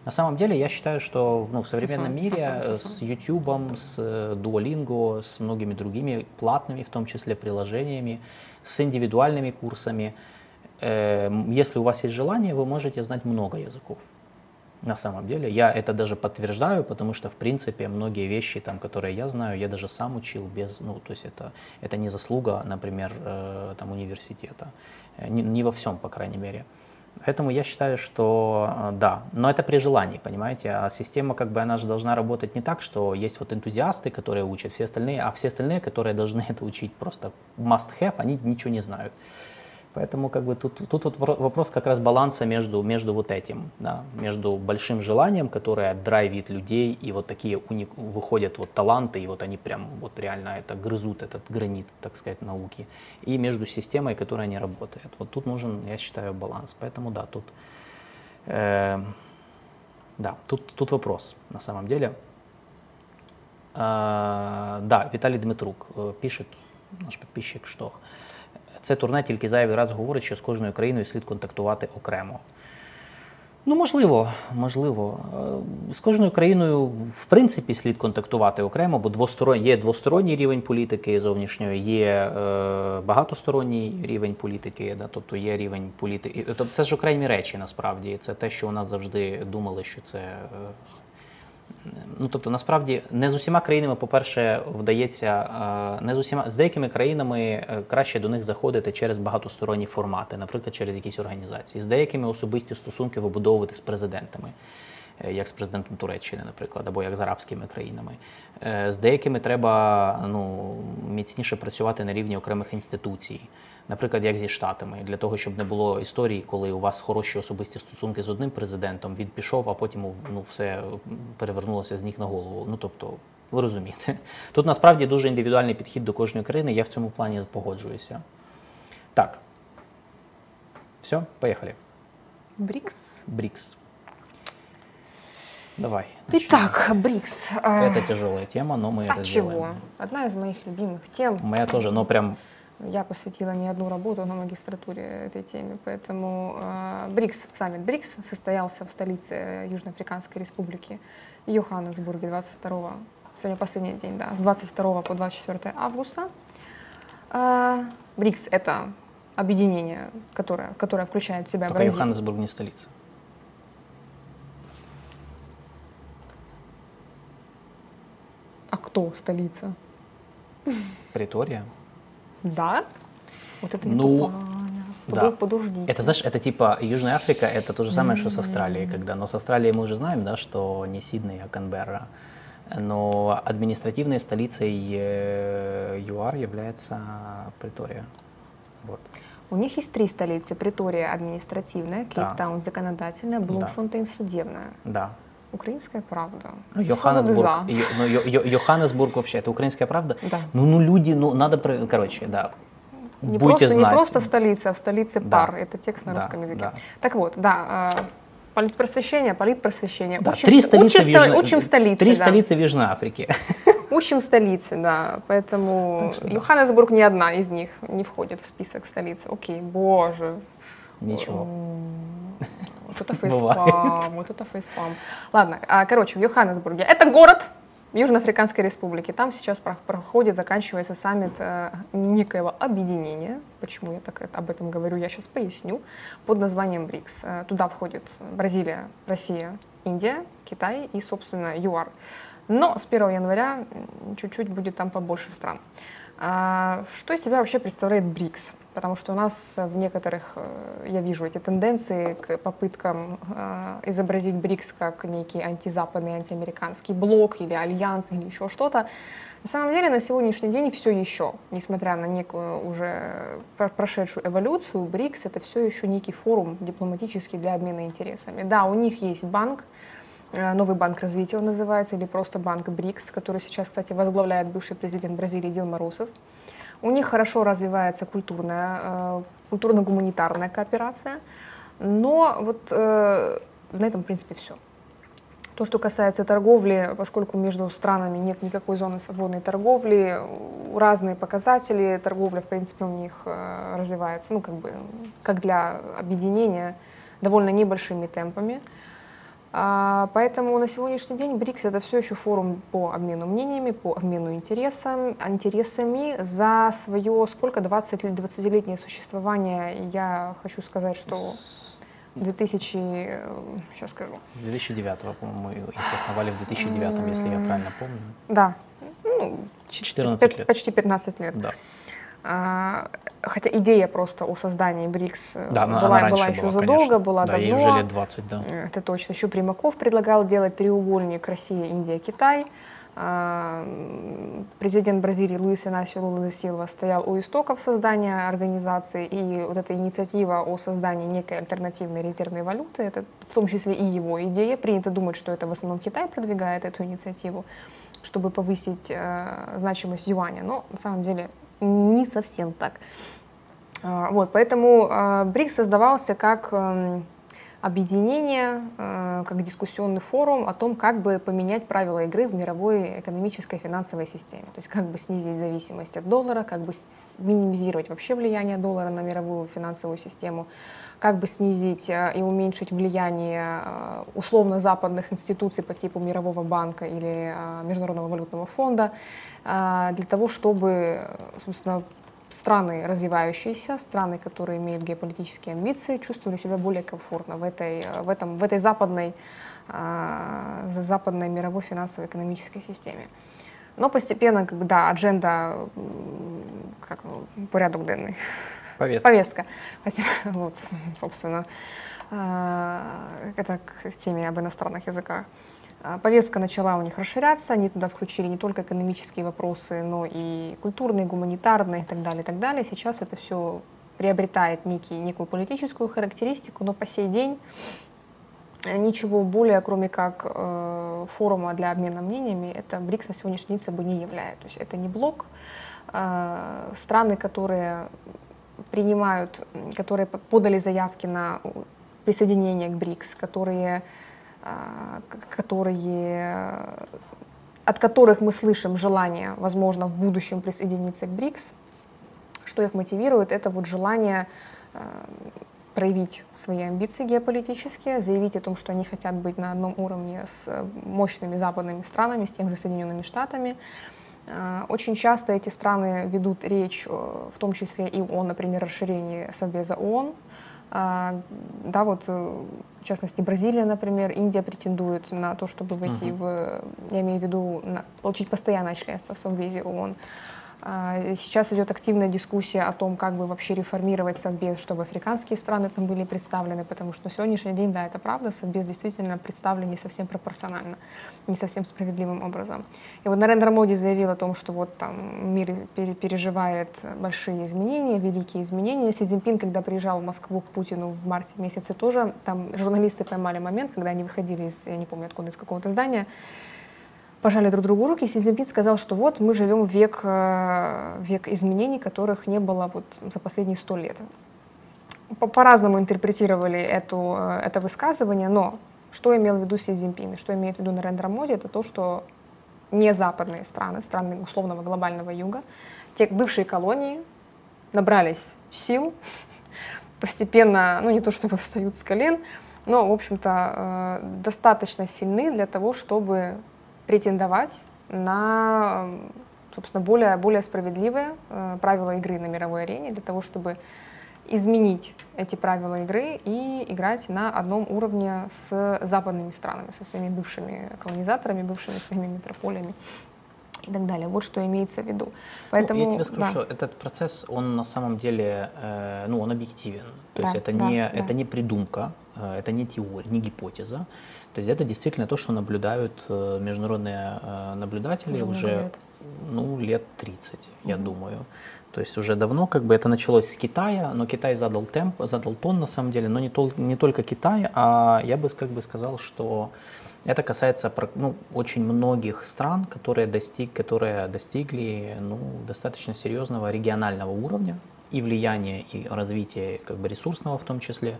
На самом деле я считаю, что ну, в современном мире э, с YouTube, с Duolingo, с многими другими платными, в том числе приложениями, с индивидуальными курсами, если у вас есть желание, вы можете знать много языков на самом деле. Я это даже подтверждаю, потому что, в принципе, многие вещи, там, которые я знаю, я даже сам учил без, ну, то есть это, это не заслуга, например, э, там, университета. Э, не, не во всем, по крайней мере. Поэтому я считаю, что э, да, но это при желании, понимаете, а система как бы она же должна работать не так, что есть вот энтузиасты, которые учат, все остальные, а все остальные, которые должны это учить просто must have, они ничего не знают. Поэтому как бы тут, тут вот вопрос как раз баланса между, между вот этим, да, между большим желанием, которое драйвит людей, и вот такие у них выходят вот таланты, и вот они прям вот реально это грызут, этот гранит, так сказать, науки, и между системой, которая не работает. Вот тут нужен, я считаю, баланс. Поэтому да, тут, э, да, тут, тут вопрос на самом деле. Э, да, Виталий Дмитрук э, пишет, наш подписчик, что це турне тільки зайвий раз говорить, що з кожною країною слід контактувати окремо. Ну, можливо, можливо. З кожною країною, в принципі, слід контактувати окремо, бо двосторонній, є двосторонній рівень політики зовнішньої, є е, багатосторонній рівень політики, да, тобто є рівень політики. Тобто це ж окремі речі насправді. Це те, що у нас завжди думали, що це е, Ну тобто, насправді не з усіма країнами, по-перше, вдається е, не з усіма з деякими країнами е, краще до них заходити через багатосторонні формати, наприклад, через якісь організації. З деякими особисті стосунки вибудовувати з президентами, е, як з президентом Туреччини, наприклад, або як з арабськими країнами. З деякими треба ну, міцніше працювати на рівні окремих інституцій наприклад, як зі штатами, для того, щоб не було історії, коли у вас хороші особисті стосунки з одним президентом, він пішов, а потім ну, все перевернулося з ніг на голову. Ну тобто, ви розумієте, тут насправді дуже індивідуальний підхід до кожної країни. Я в цьому плані погоджуюся. Так. Все, поїхали. Брікс. Брікс. Давай. Начнем. Итак, БРИКС. Это тяжелая тема, но мы а это чего? Сделаем. Одна из моих любимых тем. Моя тоже, но прям я посвятила не одну работу на магистратуре этой теме, поэтому э, БРИКС, саммит БРИКС состоялся в столице Южноафриканской республики Йоханнесбурге 22 сегодня последний день, да, с 22 по 24 августа. Э, БРИКС — это объединение, которое, которое включает в себя Только Бразилию. Йоханнесбург не столица. А кто столица? Притория. Да? Вот это ну, да. Подождите. Это, знаешь, это типа Южная Африка, это то же самое, что с Австралией, когда, но с Австралией мы уже знаем, да, что не Сидней, а Канберра. Но административной столицей э, ЮАР является Притория. Вот. У них есть три столицы. Притория административная, Кейптаун да. законодательная, Блумфонтейн судебная. Да. Украинская правда. Ну, Йоханнесбург, ну, Йоханнесбург вообще, это украинская правда? Да. Ну, ну люди, ну надо, короче, да, не Будете просто, знать. не просто в столице, а в столице да. пар. Это текст на да, русском языке. Да. Так вот, да, э, политпросвещение, политпросвещение. Да, учим, три столицы учим, в учим столицы. Три да. столицы в Южной Африке. Учим столицы, да. Поэтому что, Йоханнесбург ни одна из них не входит в список столиц. Окей, боже. Ничего. Вот это фейспам, вот это фейспам. Ладно, а, короче, в Йоханнесбурге. Это город, Южноафриканской Республики. Там сейчас проходит, заканчивается саммит э, некоего объединения. Почему я так об этом говорю, я сейчас поясню. Под названием БРИКС. Э, туда входит Бразилия, Россия, Индия, Китай и, собственно, ЮАР. Но с 1 января чуть-чуть будет там побольше стран. А, что из себя вообще представляет БРИКС? Потому что у нас в некоторых, э, я вижу эти тенденции к попыткам э, изобразить БРИКС как некий антизападный, антиамериканский блок или альянс или еще что-то. На самом деле на сегодняшний день все еще, несмотря на некую уже прошедшую эволюцию, БРИКС это все еще некий форум дипломатический для обмена интересами. Да, у них есть банк, э, Новый банк развития он называется, или просто банк БРИКС, который сейчас, кстати, возглавляет бывший президент Бразилии Дилма Русов. У них хорошо развивается культурная, э, культурно-гуманитарная кооперация, но вот э, на этом, в принципе, все. То, что касается торговли, поскольку между странами нет никакой зоны свободной торговли, разные показатели, торговля, в принципе, у них э, развивается, ну, как бы, как для объединения, довольно небольшими темпами. А, поэтому на сегодняшний день БРИКС это все еще форум по обмену мнениями, по обмену интересам, интересами. За свое сколько 20 20-летнее существование я хочу сказать, что 2000, сейчас скажу. 2009, по-моему, их основали в 2009, если я правильно помню. Да, ну, 14 лет. Почти 15 лет. Да. А, хотя идея просто о создании БРИКС э, да, была, она была еще была, задолго, конечно. была да, давно. Ей уже лет 20, да. Это точно. Еще Примаков предлагал делать треугольник Россия, Индия, Китай. А, президент Бразилии Луис Инасио Лула Силва стоял у истоков создания организации, и вот эта инициатива о создании некой альтернативной резервной валюты, это в том числе и его идея. Принято думать, что это в основном Китай продвигает эту инициативу, чтобы повысить э, значимость юаня, но на самом деле не совсем так. А, вот, поэтому а, БРИКС создавался как эм, объединение, э, как дискуссионный форум о том, как бы поменять правила игры в мировой экономической и финансовой системе. То есть как бы снизить зависимость от доллара, как бы минимизировать вообще влияние доллара на мировую финансовую систему, как бы снизить э, и уменьшить влияние э, условно-западных институций по типу Мирового банка или Международного валютного фонда, для того, чтобы, собственно, страны развивающиеся, страны, которые имеют геополитические амбиции, чувствовали себя более комфортно в этой, в этом, в этой западной, э, западной мировой финансово-экономической системе. Но постепенно, как бы, да, адженда, как, порядок денный. Повестка. Повестка. Вот, собственно, это к теме об иностранных языках. А, повестка начала у них расширяться, они туда включили не только экономические вопросы, но и культурные, гуманитарные и так далее, и так далее. Сейчас это все приобретает некий, некую политическую характеристику, но по сей день ничего более, кроме как э, форума для обмена мнениями, это БРИКС на сегодняшний день собой не является. То есть это не блок. Э, страны, которые принимают, которые подали заявки на присоединение к БРИКС, которые которые, от которых мы слышим желание, возможно, в будущем присоединиться к БРИКС, что их мотивирует, это вот желание проявить свои амбиции геополитические, заявить о том, что они хотят быть на одном уровне с мощными западными странами, с теми же Соединенными Штатами. А, очень часто эти страны ведут речь, э, в том числе и о, например, расширении Совбеза ООН. А, да, вот, э, в частности, Бразилия, например, Индия претендует на то, чтобы войти uh-huh. в, я имею в виду, на, получить постоянное членство в Совбезе ООН. А, сейчас идет активная дискуссия о том, как бы вообще реформировать Совбез, чтобы африканские страны там были представлены, потому что на сегодняшний день, да, это правда, Совбез действительно представлен не совсем пропорционально, не совсем справедливым образом. И вот Нарендра Моди заявил о том, что вот там мир переживает большие изменения, великие изменения. Си Цзиньпин, когда приезжал в Москву к Путину в марте месяце тоже, там журналисты поймали момент, когда они выходили из, я не помню откуда, из какого-то здания, пожали друг другу руки, Си Цзиньпин сказал, что вот мы живем век, э, век изменений, которых не было вот за последние сто лет. По-разному интерпретировали эту, э, это высказывание, но что имел в виду Си Цзиньпин и что имеет в виду Нарендра Моди, это то, что не западные страны, страны условного глобального юга, те бывшие колонии набрались сил, постепенно, ну не то чтобы встают с колен, но, в общем-то, э, достаточно сильны для того, чтобы претендовать на, собственно, более, более справедливые э, правила игры на мировой арене для того, чтобы изменить эти правила игры и играть на одном уровне с западными странами, со своими бывшими колонизаторами, бывшими своими метрополиями и так далее. Вот что имеется в виду. Поэтому, ну, я тебе скажу, да. что этот процесс, он на самом деле, э, ну, он объективен. То да, есть это, да, не, да. это не придумка, э, это не теория, не гипотеза. То есть это действительно то, что наблюдают э, международные э, наблюдатели уже, уже лет. ну, лет 30, я угу. думаю. То есть уже давно как бы это началось с Китая, но Китай задал темп, задал тон на самом деле, но не, тол- не только Китай, а я бы как бы сказал, что это касается ну, очень многих стран, которые, достиг, которые достигли ну, достаточно серьезного регионального уровня и влияния, и развития как бы ресурсного в том числе.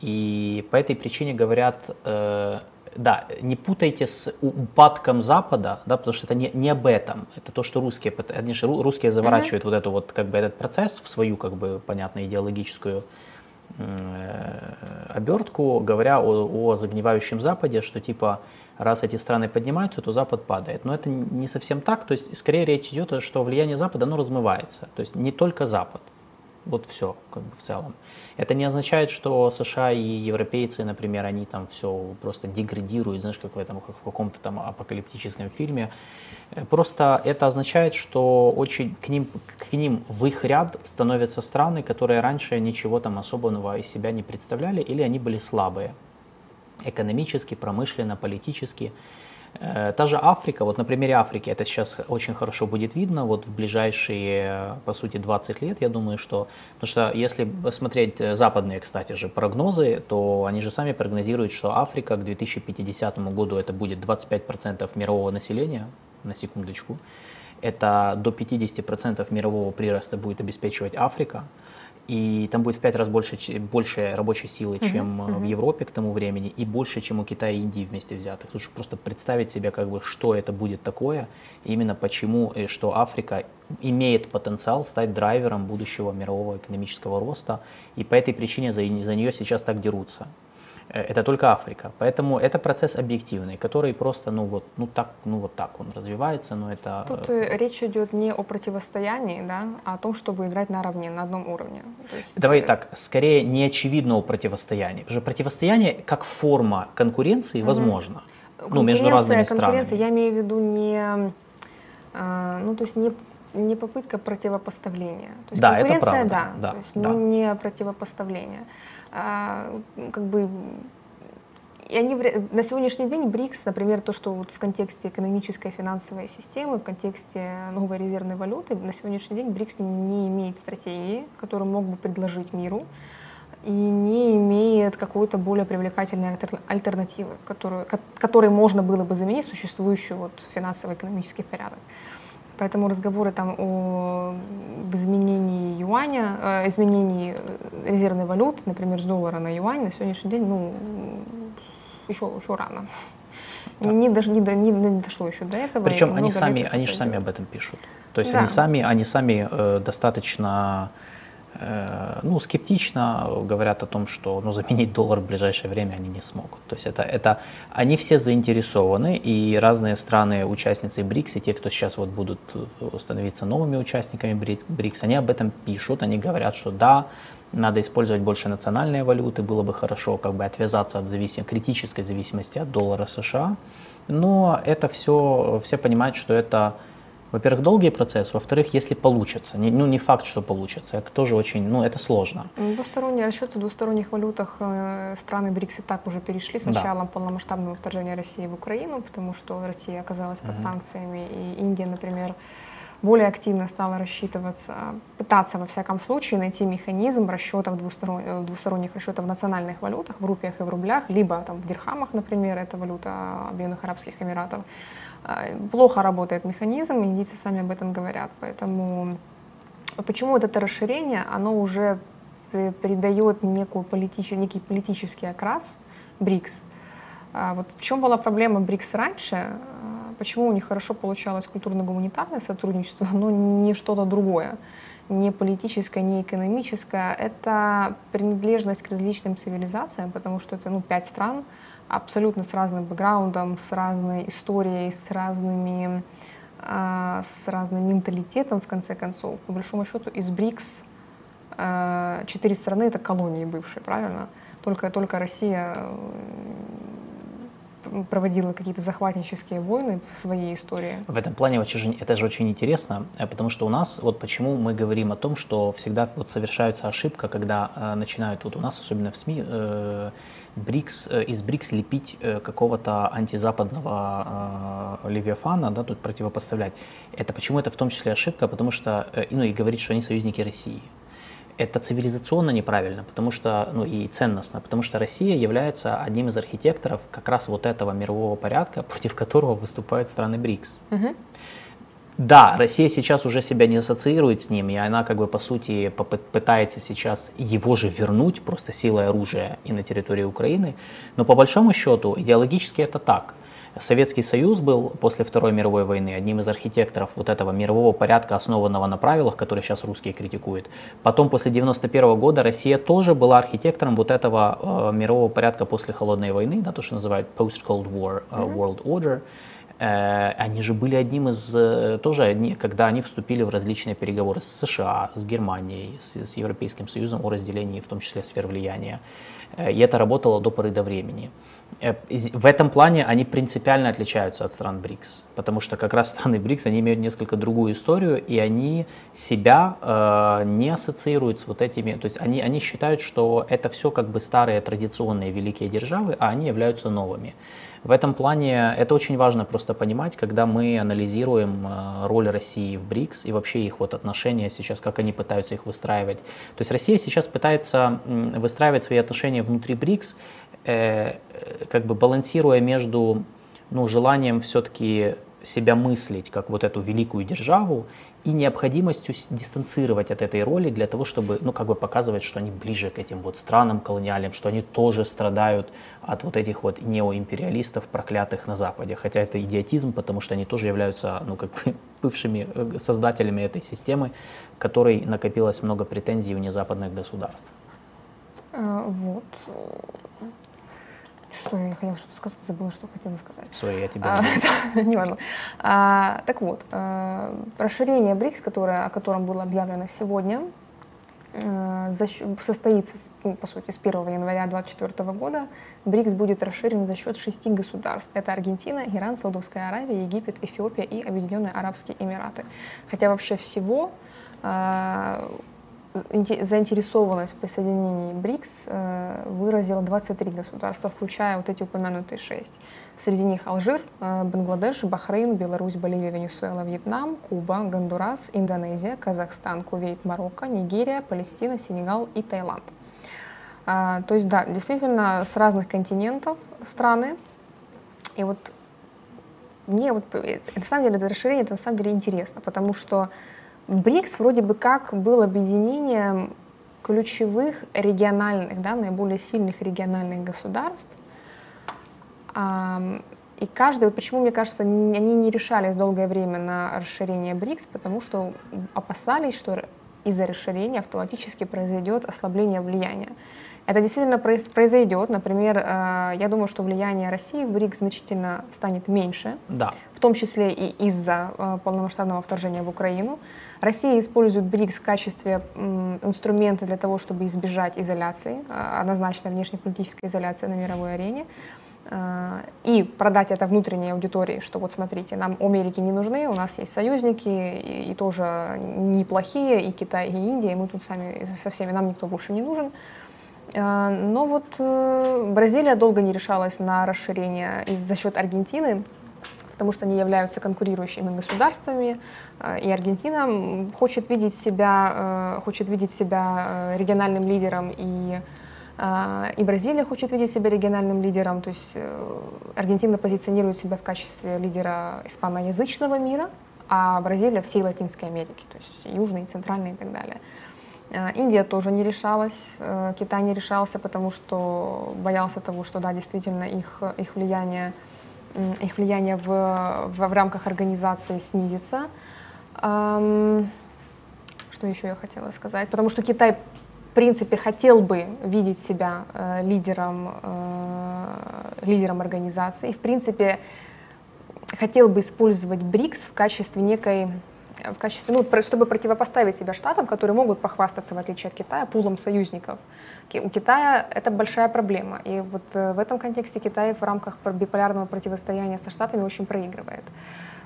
И по этой причине говорят, э, да, не путайте с упадком Запада, да, потому что это не, не об этом. Это то, что русские, они же русские заворачивают mm-hmm. вот эту вот как бы этот процесс в свою как бы понятно идеологическую э, обертку, говоря о, о загнивающем Западе, что типа раз эти страны поднимаются, то Запад падает. Но это не совсем так. То есть скорее речь идет, что влияние Запада оно размывается. То есть не только Запад. Вот все как бы в целом. Это не означает, что США и европейцы, например, они там все просто деградируют, знаешь, как в этом как в каком-то там апокалиптическом фильме. Э, просто это означает, что очень к ним, к ним в их ряд становятся страны, которые раньше ничего там особенного из себя не представляли, или они были слабые экономически, промышленно, политически. Э, та же Африка, вот на примере Африки это сейчас очень хорошо будет видно, вот в ближайшие, по сути, 20 лет, я думаю, что, потому что если смотреть западные, кстати же, прогнозы, то они же сами прогнозируют, что Африка к 2050 году это будет 25% мирового населения, на секундочку, это до 50% мирового прироста будет обеспечивать Африка, и там будет в пять раз больше, больше рабочей силы, чем uh-huh, uh-huh. в Европе к тому времени, и больше, чем у Китая и Индии вместе взятых. Тут просто представить себе, как бы, что это будет такое, именно почему, и что Африка имеет потенциал стать драйвером будущего мирового экономического роста, и по этой причине за, за нее сейчас так дерутся. Э, это только Африка. Поэтому это процесс объективный, который просто, ну вот, ну так, ну вот так он развивается, но это... Тут э, речь идет не о противостоянии, да, а о том, чтобы играть наравне, на одном уровне. есть... Давай э, так, скорее не очевидного противостояния. Потому что противостояние как форма конкуренции угу. возможно. Ну, между разными странами. Я имею в виду не, ну то есть не не попытка противопоставления. То есть да, это правда. Да, да, то есть, да. но не противопоставление. А, как бы и они на сегодняшний день БРИКС, например, то, что вот в контексте экономической и финансовой системы, в контексте новой резервной валюты, на сегодняшний день БРИКС не имеет стратегии, которую мог бы предложить миру, и не имеет какой-то более привлекательной альтернативы, которую, которой можно было бы заменить существующий вот финансово-экономический порядок. Поэтому разговоры там о изменении юаня, э, изменении резервной валюты, например, с доллара на юань, на сегодняшний день, ну, еще, еще рано. Да. Не, даже не, не, не дошло еще до этого. Причем они сами, они же сами об этом пишут. То есть да. они сами, они сами э, достаточно Э, ну, скептично говорят о том, что ну, заменить доллар в ближайшее время они не смогут. То есть это, это они все заинтересованы, и разные страны, участницы БРИКС, и те, кто сейчас вот будут э, становиться новыми участниками БРИКС, они об этом пишут, они говорят, что да, надо использовать больше национальные валюты, было бы хорошо как бы отвязаться от зависим, критической зависимости от доллара США, но это все, все понимают, что это во-первых, долгий процесс, во-вторых, если получится. Не, ну, не факт, что получится. Это тоже очень, ну, это сложно. Двусторонние расчеты в двусторонних валютах э, страны БРИКС и так уже перешли с началом да. полномасштабного вторжения России в Украину, потому что Россия оказалась под угу. санкциями, и Индия, например, более активно стала рассчитываться, пытаться, во всяком случае, найти механизм расчетов двусторон, э, двусторонних расчетов в национальных валютах, в рупиях и в рублях, либо там в дирхамах, например, это валюта Объединенных Арабских Эмиратов, плохо работает механизм, индийцы сами об этом говорят. Поэтому почему вот это расширение, оно уже придает некую политич... некий политический окрас БРИКС. А вот в чем была проблема БРИКС раньше? А, почему у них хорошо получалось культурно-гуманитарное сотрудничество, но не что-то другое? не политическое, не экономическое, это принадлежность к различным цивилизациям, потому что это ну, пять стран, абсолютно с разным бэкграундом, с разной историей, с разными а, с разным менталитетом, в конце концов. По большому счету, из БРИКС а, четыре страны — это колонии бывшие, правильно? Только, только Россия проводила какие-то захватнические войны в своей истории. В этом плане очень, это же очень интересно, э, потому что у нас, вот почему мы говорим о том, что всегда вот совершается ошибка, когда э, начинают, вот у нас, особенно в СМИ, э, БРИКС, э, из БРИКС лепить э, какого-то антизападного э, левиафана, да, тут противопоставлять. Это почему это в том числе ошибка, потому что, э, ну и говорить, что они союзники России это цивилизационно неправильно, потому что, ну и ценностно, потому что Россия является одним из архитекторов как раз вот этого мирового порядка, против которого выступают страны БРИКС. Угу. Да, Россия сейчас уже себя не ассоциирует с ним, и она как бы по сути пытается сейчас его же вернуть просто силой оружия и на территории Украины, но по большому счету идеологически это так – Советский Союз был после Второй мировой войны одним из архитекторов вот этого мирового порядка, основанного на правилах, который сейчас русские критикуют. Потом, после 1991 года, Россия тоже была архитектором вот этого э, мирового порядка после Холодной войны, да, то, что называют Post-Cold War uh, World Order. Э, они же были одним из, э, тоже, одни, когда они вступили в различные переговоры с США, с Германией, с, с Европейским Союзом о разделении, в том числе сфер влияния. Э, и это работало до поры до времени. В этом плане они принципиально отличаются от стран БРИКС, потому что как раз страны БРИКС, они имеют несколько другую историю, и они себя э, не ассоциируют с вот этими, то есть они, они считают, что это все как бы старые традиционные великие державы, а они являются новыми. В этом плане это очень важно просто понимать, когда мы анализируем э, роль России в БРИКС и вообще их вот отношения сейчас, как они пытаются их выстраивать. То есть Россия сейчас пытается выстраивать свои отношения внутри БРИКС, Э, как бы балансируя между ну, желанием все-таки себя мыслить как вот эту великую державу и необходимостью дистанцировать от этой роли для того, чтобы, ну, как бы показывать, что они ближе к этим вот странам колониальным, что они тоже страдают от вот этих вот неоимпериалистов, проклятых на Западе. Хотя это идиотизм, потому что они тоже являются, ну, как бы бывшими э, создателями этой системы, которой накопилось много претензий у незападных государств. А, вот. Что я хотела что-то сказать, забыла, что хотела сказать. Sorry, я тебя а, не важно. А, так вот, а, расширение БРИКС, которое, о котором было объявлено сегодня, состоится, ну, по сути, с 1 января 2024 года. БРИКС будет расширен за счет шести государств. Это Аргентина, Иран, Саудовская Аравия, Египет, Эфиопия и Объединенные Арабские Эмираты. Хотя вообще всего а, заинтересованность в присоединении БРИКС э, выразило 23 государства, включая вот эти упомянутые шесть. Среди них Алжир, э, Бангладеш, Бахрейн, Беларусь, Боливия, Венесуэла, Вьетнам, Куба, Гондурас, Индонезия, Казахстан, Кувейт, Марокко, Нигерия, Палестина, Сенегал и Таиланд. А, то есть, да, действительно, с разных континентов страны. И вот мне вот, э, на самом деле, это расширение, это на самом деле интересно, потому что БРИКС вроде бы как был объединением ключевых региональных, да, наиболее сильных региональных государств, И каждый, вот почему, мне кажется, они не решались долгое время на расширение БРИКС, потому что опасались, что из-за расширения автоматически произойдет ослабление влияния. Это действительно произойдет. Например, э, я думаю, что влияние России в БРИКС значительно станет меньше, да. в том числе и из-за э, полномасштабного вторжения в Украину. Россия использует БРИКС в качестве инструмента для того, чтобы избежать изоляции, э, однозначно внешнеполитической изоляции на мировой арене и продать это внутренней аудитории, что вот смотрите, нам Америки не нужны, у нас есть союзники и, и тоже неплохие, и Китай, и Индия, и мы тут сами со всеми, нам никто больше не нужен. А, но вот э, Бразилия долго не решалась на расширение за счет Аргентины, потому что они являются конкурирующими государствами, а, и Аргентина хочет видеть себя, э, хочет видеть себя э, региональным лидером, и, и Бразилия хочет видеть себя региональным лидером, то есть Аргентина позиционирует себя в качестве лидера испаноязычного мира, а Бразилия всей Латинской Америки, то есть Южной, Центральной и так далее. Э, Индия тоже не решалась, э, Китай не решался, потому что боялся того, что да, действительно их, их влияние, их влияние в, в, в рамках организации снизится. Что еще я хотела сказать? Потому что Китай, в принципе, хотел бы видеть себя э, лидером, лидером организации. И, в принципе, хотел бы использовать БРИКС в качестве некой в качестве, ну, чтобы противопоставить себя штатам, которые могут похвастаться, в отличие от Китая, пулом союзников. У Китая это большая проблема. И вот э, в этом контексте Китай в рамках биполярного противостояния со штатами очень проигрывает.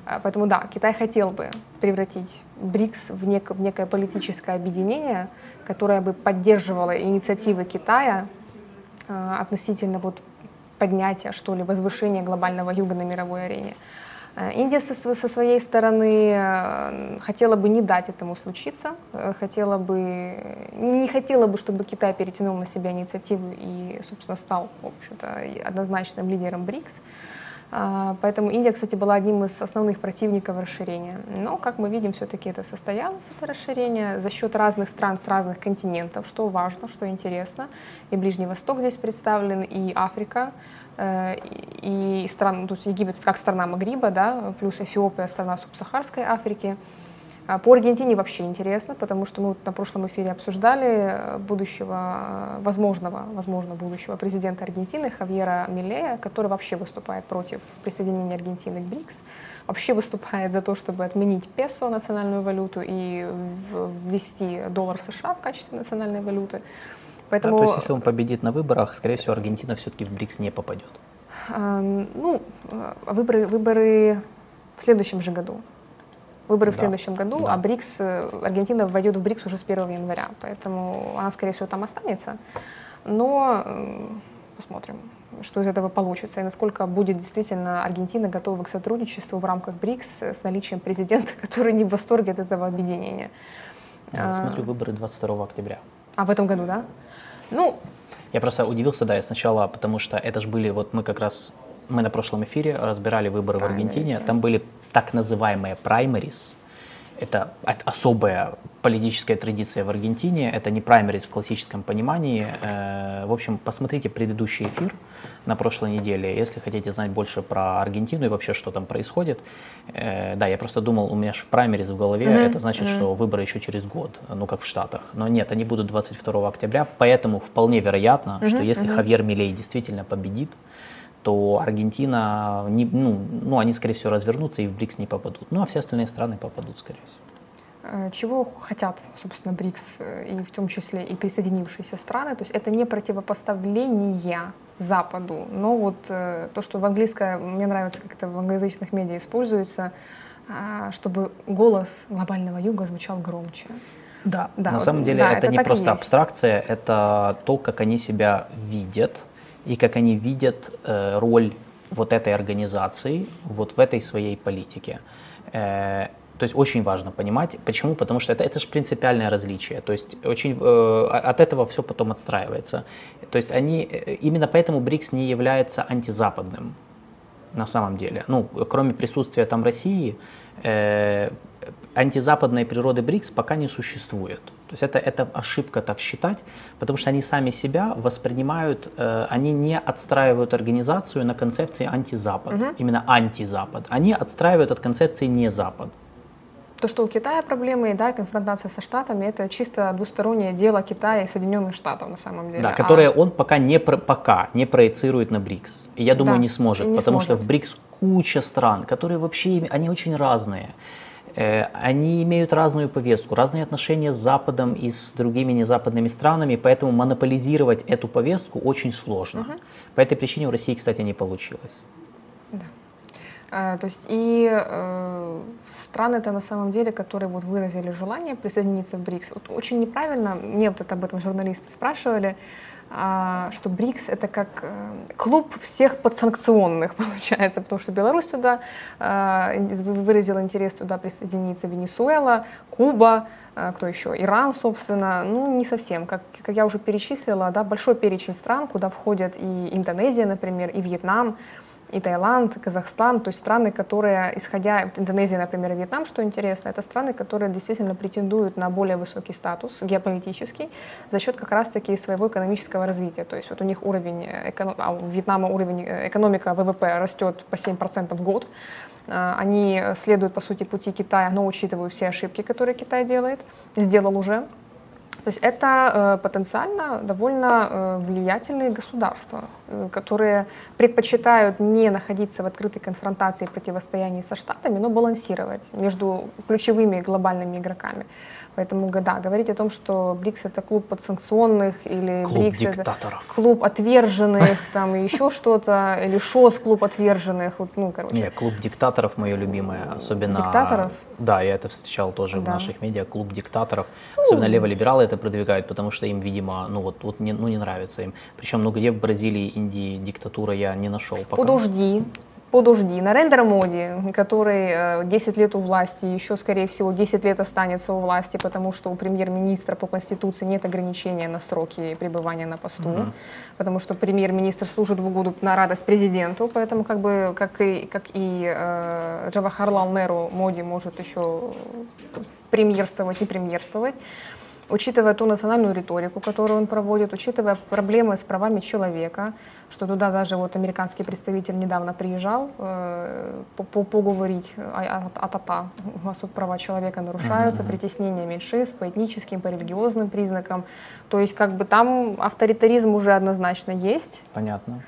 А, поэтому да, Китай хотел бы превратить БРИКС в, нек- в некое политическое объединение, которое бы поддерживало инициативы Китая э, относительно вот поднятия, что ли, возвышения глобального юга на мировой арене. Э, Индия со, своей стороны э, хотела бы не дать этому случиться, э, хотела бы, не хотела бы, чтобы Китай перетянул на себя инициативу и, собственно, стал, в общем-то, однозначным лидером БРИКС. Поэтому Индия, кстати, была одним из основных противников расширения. Но, как мы видим, все-таки это состоялось, это расширение, за счет разных стран с разных континентов, что важно, что интересно. И Ближний Восток здесь представлен, и Африка. Э, и стран, то есть Египет как страна Магриба, да, плюс Эфиопия, страна субсахарской Африки. А по Аргентине вообще интересно, потому что мы вот на прошлом эфире обсуждали будущего, возможного, возможно, будущего президента Аргентины Хавьера Милея, который вообще выступает против присоединения Аргентины к БРИКС, вообще выступает за то, чтобы отменить песо, национальную валюту, и ввести доллар США в качестве национальной валюты. Поэтому... Да, то есть, если он победит на выборах, скорее всего, Аргентина все-таки в БРИКС не попадет. А, ну, выборы, выборы в следующем же году. Выборы да. в следующем году, да. а БРИКС, э, Аргентина войдет в БРИКС уже с 1 января, поэтому она, скорее всего, там останется. Но посмотрим, что из этого получится, и насколько будет действительно Аргентина готова к сотрудничеству в рамках БРИКС с наличием президента, который не в восторге от этого объединения. Я смотрю, выборы 22 октября. А в этом году, да? Ну, я просто удивился, да, я сначала, потому что это же были, вот мы как раз, мы на прошлом эфире разбирали выборы в Аргентине, да. там были так называемые праймерис, это особая политическая традиция в Аргентине, это не праймерис в классическом понимании. Э, в общем, посмотрите предыдущий эфир на прошлой неделе, если хотите знать больше про Аргентину и вообще, что там происходит. Э, да, я просто думал, у меня же в праймерис в голове, mm-hmm. это значит, mm-hmm. что выборы еще через год, ну как в Штатах. Но нет, они будут 22 октября, поэтому вполне вероятно, mm-hmm. что если mm-hmm. Хавьер Милей действительно победит, то Аргентина, не, ну, ну, они, скорее всего, развернутся и в БРИКС не попадут. Ну, а все остальные страны попадут, скорее всего. Э, чего хотят, собственно, БРИКС, э, и в том числе и присоединившиеся страны? То есть это не противопоставление Западу, но вот э, то, что в английское, мне нравится, как это в англоязычных медиа используется, чтобы голос глобального юга звучал громче. Да, да на вот, самом деле да, это, это не просто абстракция, это то, как они себя видят, и как они видят э, роль вот этой организации вот в этой своей политике. Э, то есть очень важно понимать, почему, потому что это, это же принципиальное различие. То есть очень, э, от этого все потом отстраивается. То есть они, э, именно поэтому БРИКС не является антизападным на самом деле. Ну, кроме присутствия там России, э, антизападной природы БРИКС пока не существует. То есть это, это ошибка так считать, потому что они сами себя воспринимают, э, они не отстраивают организацию на концепции антизапад, угу. именно антизапад. Они отстраивают от концепции не Запад. То, что у Китая проблемы, да, конфронтация со Штатами, это чисто двустороннее дело Китая и Соединенных Штатов на самом деле. Да, которое а... он пока не, пока не проецирует на БРИКС. И я думаю, да, не сможет, не потому сможет. что в БРИКС куча стран, которые вообще, они очень разные. Э, они имеют разную повестку, разные отношения с Западом и с другими незападными странами, поэтому монополизировать эту повестку очень сложно. Угу. По этой причине у России, кстати, не получилось. А, то есть и э, страны-то на самом деле, которые вот выразили желание присоединиться в БРИКС, вот очень неправильно, мне вот это об этом журналисты спрашивали, а, что БРИКС это как э, клуб всех подсанкционных получается, потому что Беларусь туда а, выразил интерес туда присоединиться, Венесуэла, Куба, кто еще, Иран, собственно, ну не совсем, как, как я уже перечислила, да, большой перечень стран, куда входят и Индонезия, например, и Вьетнам, и Таиланд, Казахстан, то есть страны, которые, исходя, вот Индонезия, например, и Вьетнам, что интересно, это страны, которые действительно претендуют на более высокий статус геополитический за счет как раз-таки своего экономического развития. То есть вот у них уровень, эконом... а у Вьетнама уровень э, экономика ВВП растет по 7% в год, а, они следуют, по сути, пути Китая, но учитывают все ошибки, которые Китай делает, сделал уже. То есть это э, потенциально довольно э, влиятельные государства, э, которые предпочитают не находиться в открытой конфронтации и противостоянии со Штатами, но балансировать между ключевыми глобальными игроками. Поэтому, да, говорить о том, что БРИКС это клуб подсанкционных или клуб БРИКС диктаторов. это клуб отверженных, там еще что-то, или ШОС клуб отверженных, вот, ну, короче. Нет, клуб диктаторов мое любимое, особенно... Диктаторов? Да, я это встречал тоже да. в наших медиа, клуб диктаторов. Особенно леволибералы это продвигают, потому что им, видимо, ну вот, вот не, ну, не нравится им. Причем, ну где в Бразилии, Индии диктатура я не нашел пока. Подожди, подожди, Нарендра Моди, который 10 э, лет у власти, еще, скорее всего, 10 лет останется у власти, потому что у премьер-министра по Конституции нет ограничения на сроки пребывания на посту, угу. потому что премьер-министр служит в угоду на радость президенту, поэтому как бы, как и, как и э, Джавахарлал Неру, Моди может еще премьерствовать и премьерствовать учитывая ту национальную риторику, которую он проводит, учитывая проблемы с правами человека, что туда даже вот американский представитель недавно приезжал э, поговорить о, о, о У нас тут права человека нарушаются, mm-hmm. притеснение меньшинств по этническим, по религиозным признакам. То есть как бы там авторитаризм уже однозначно есть. Понятно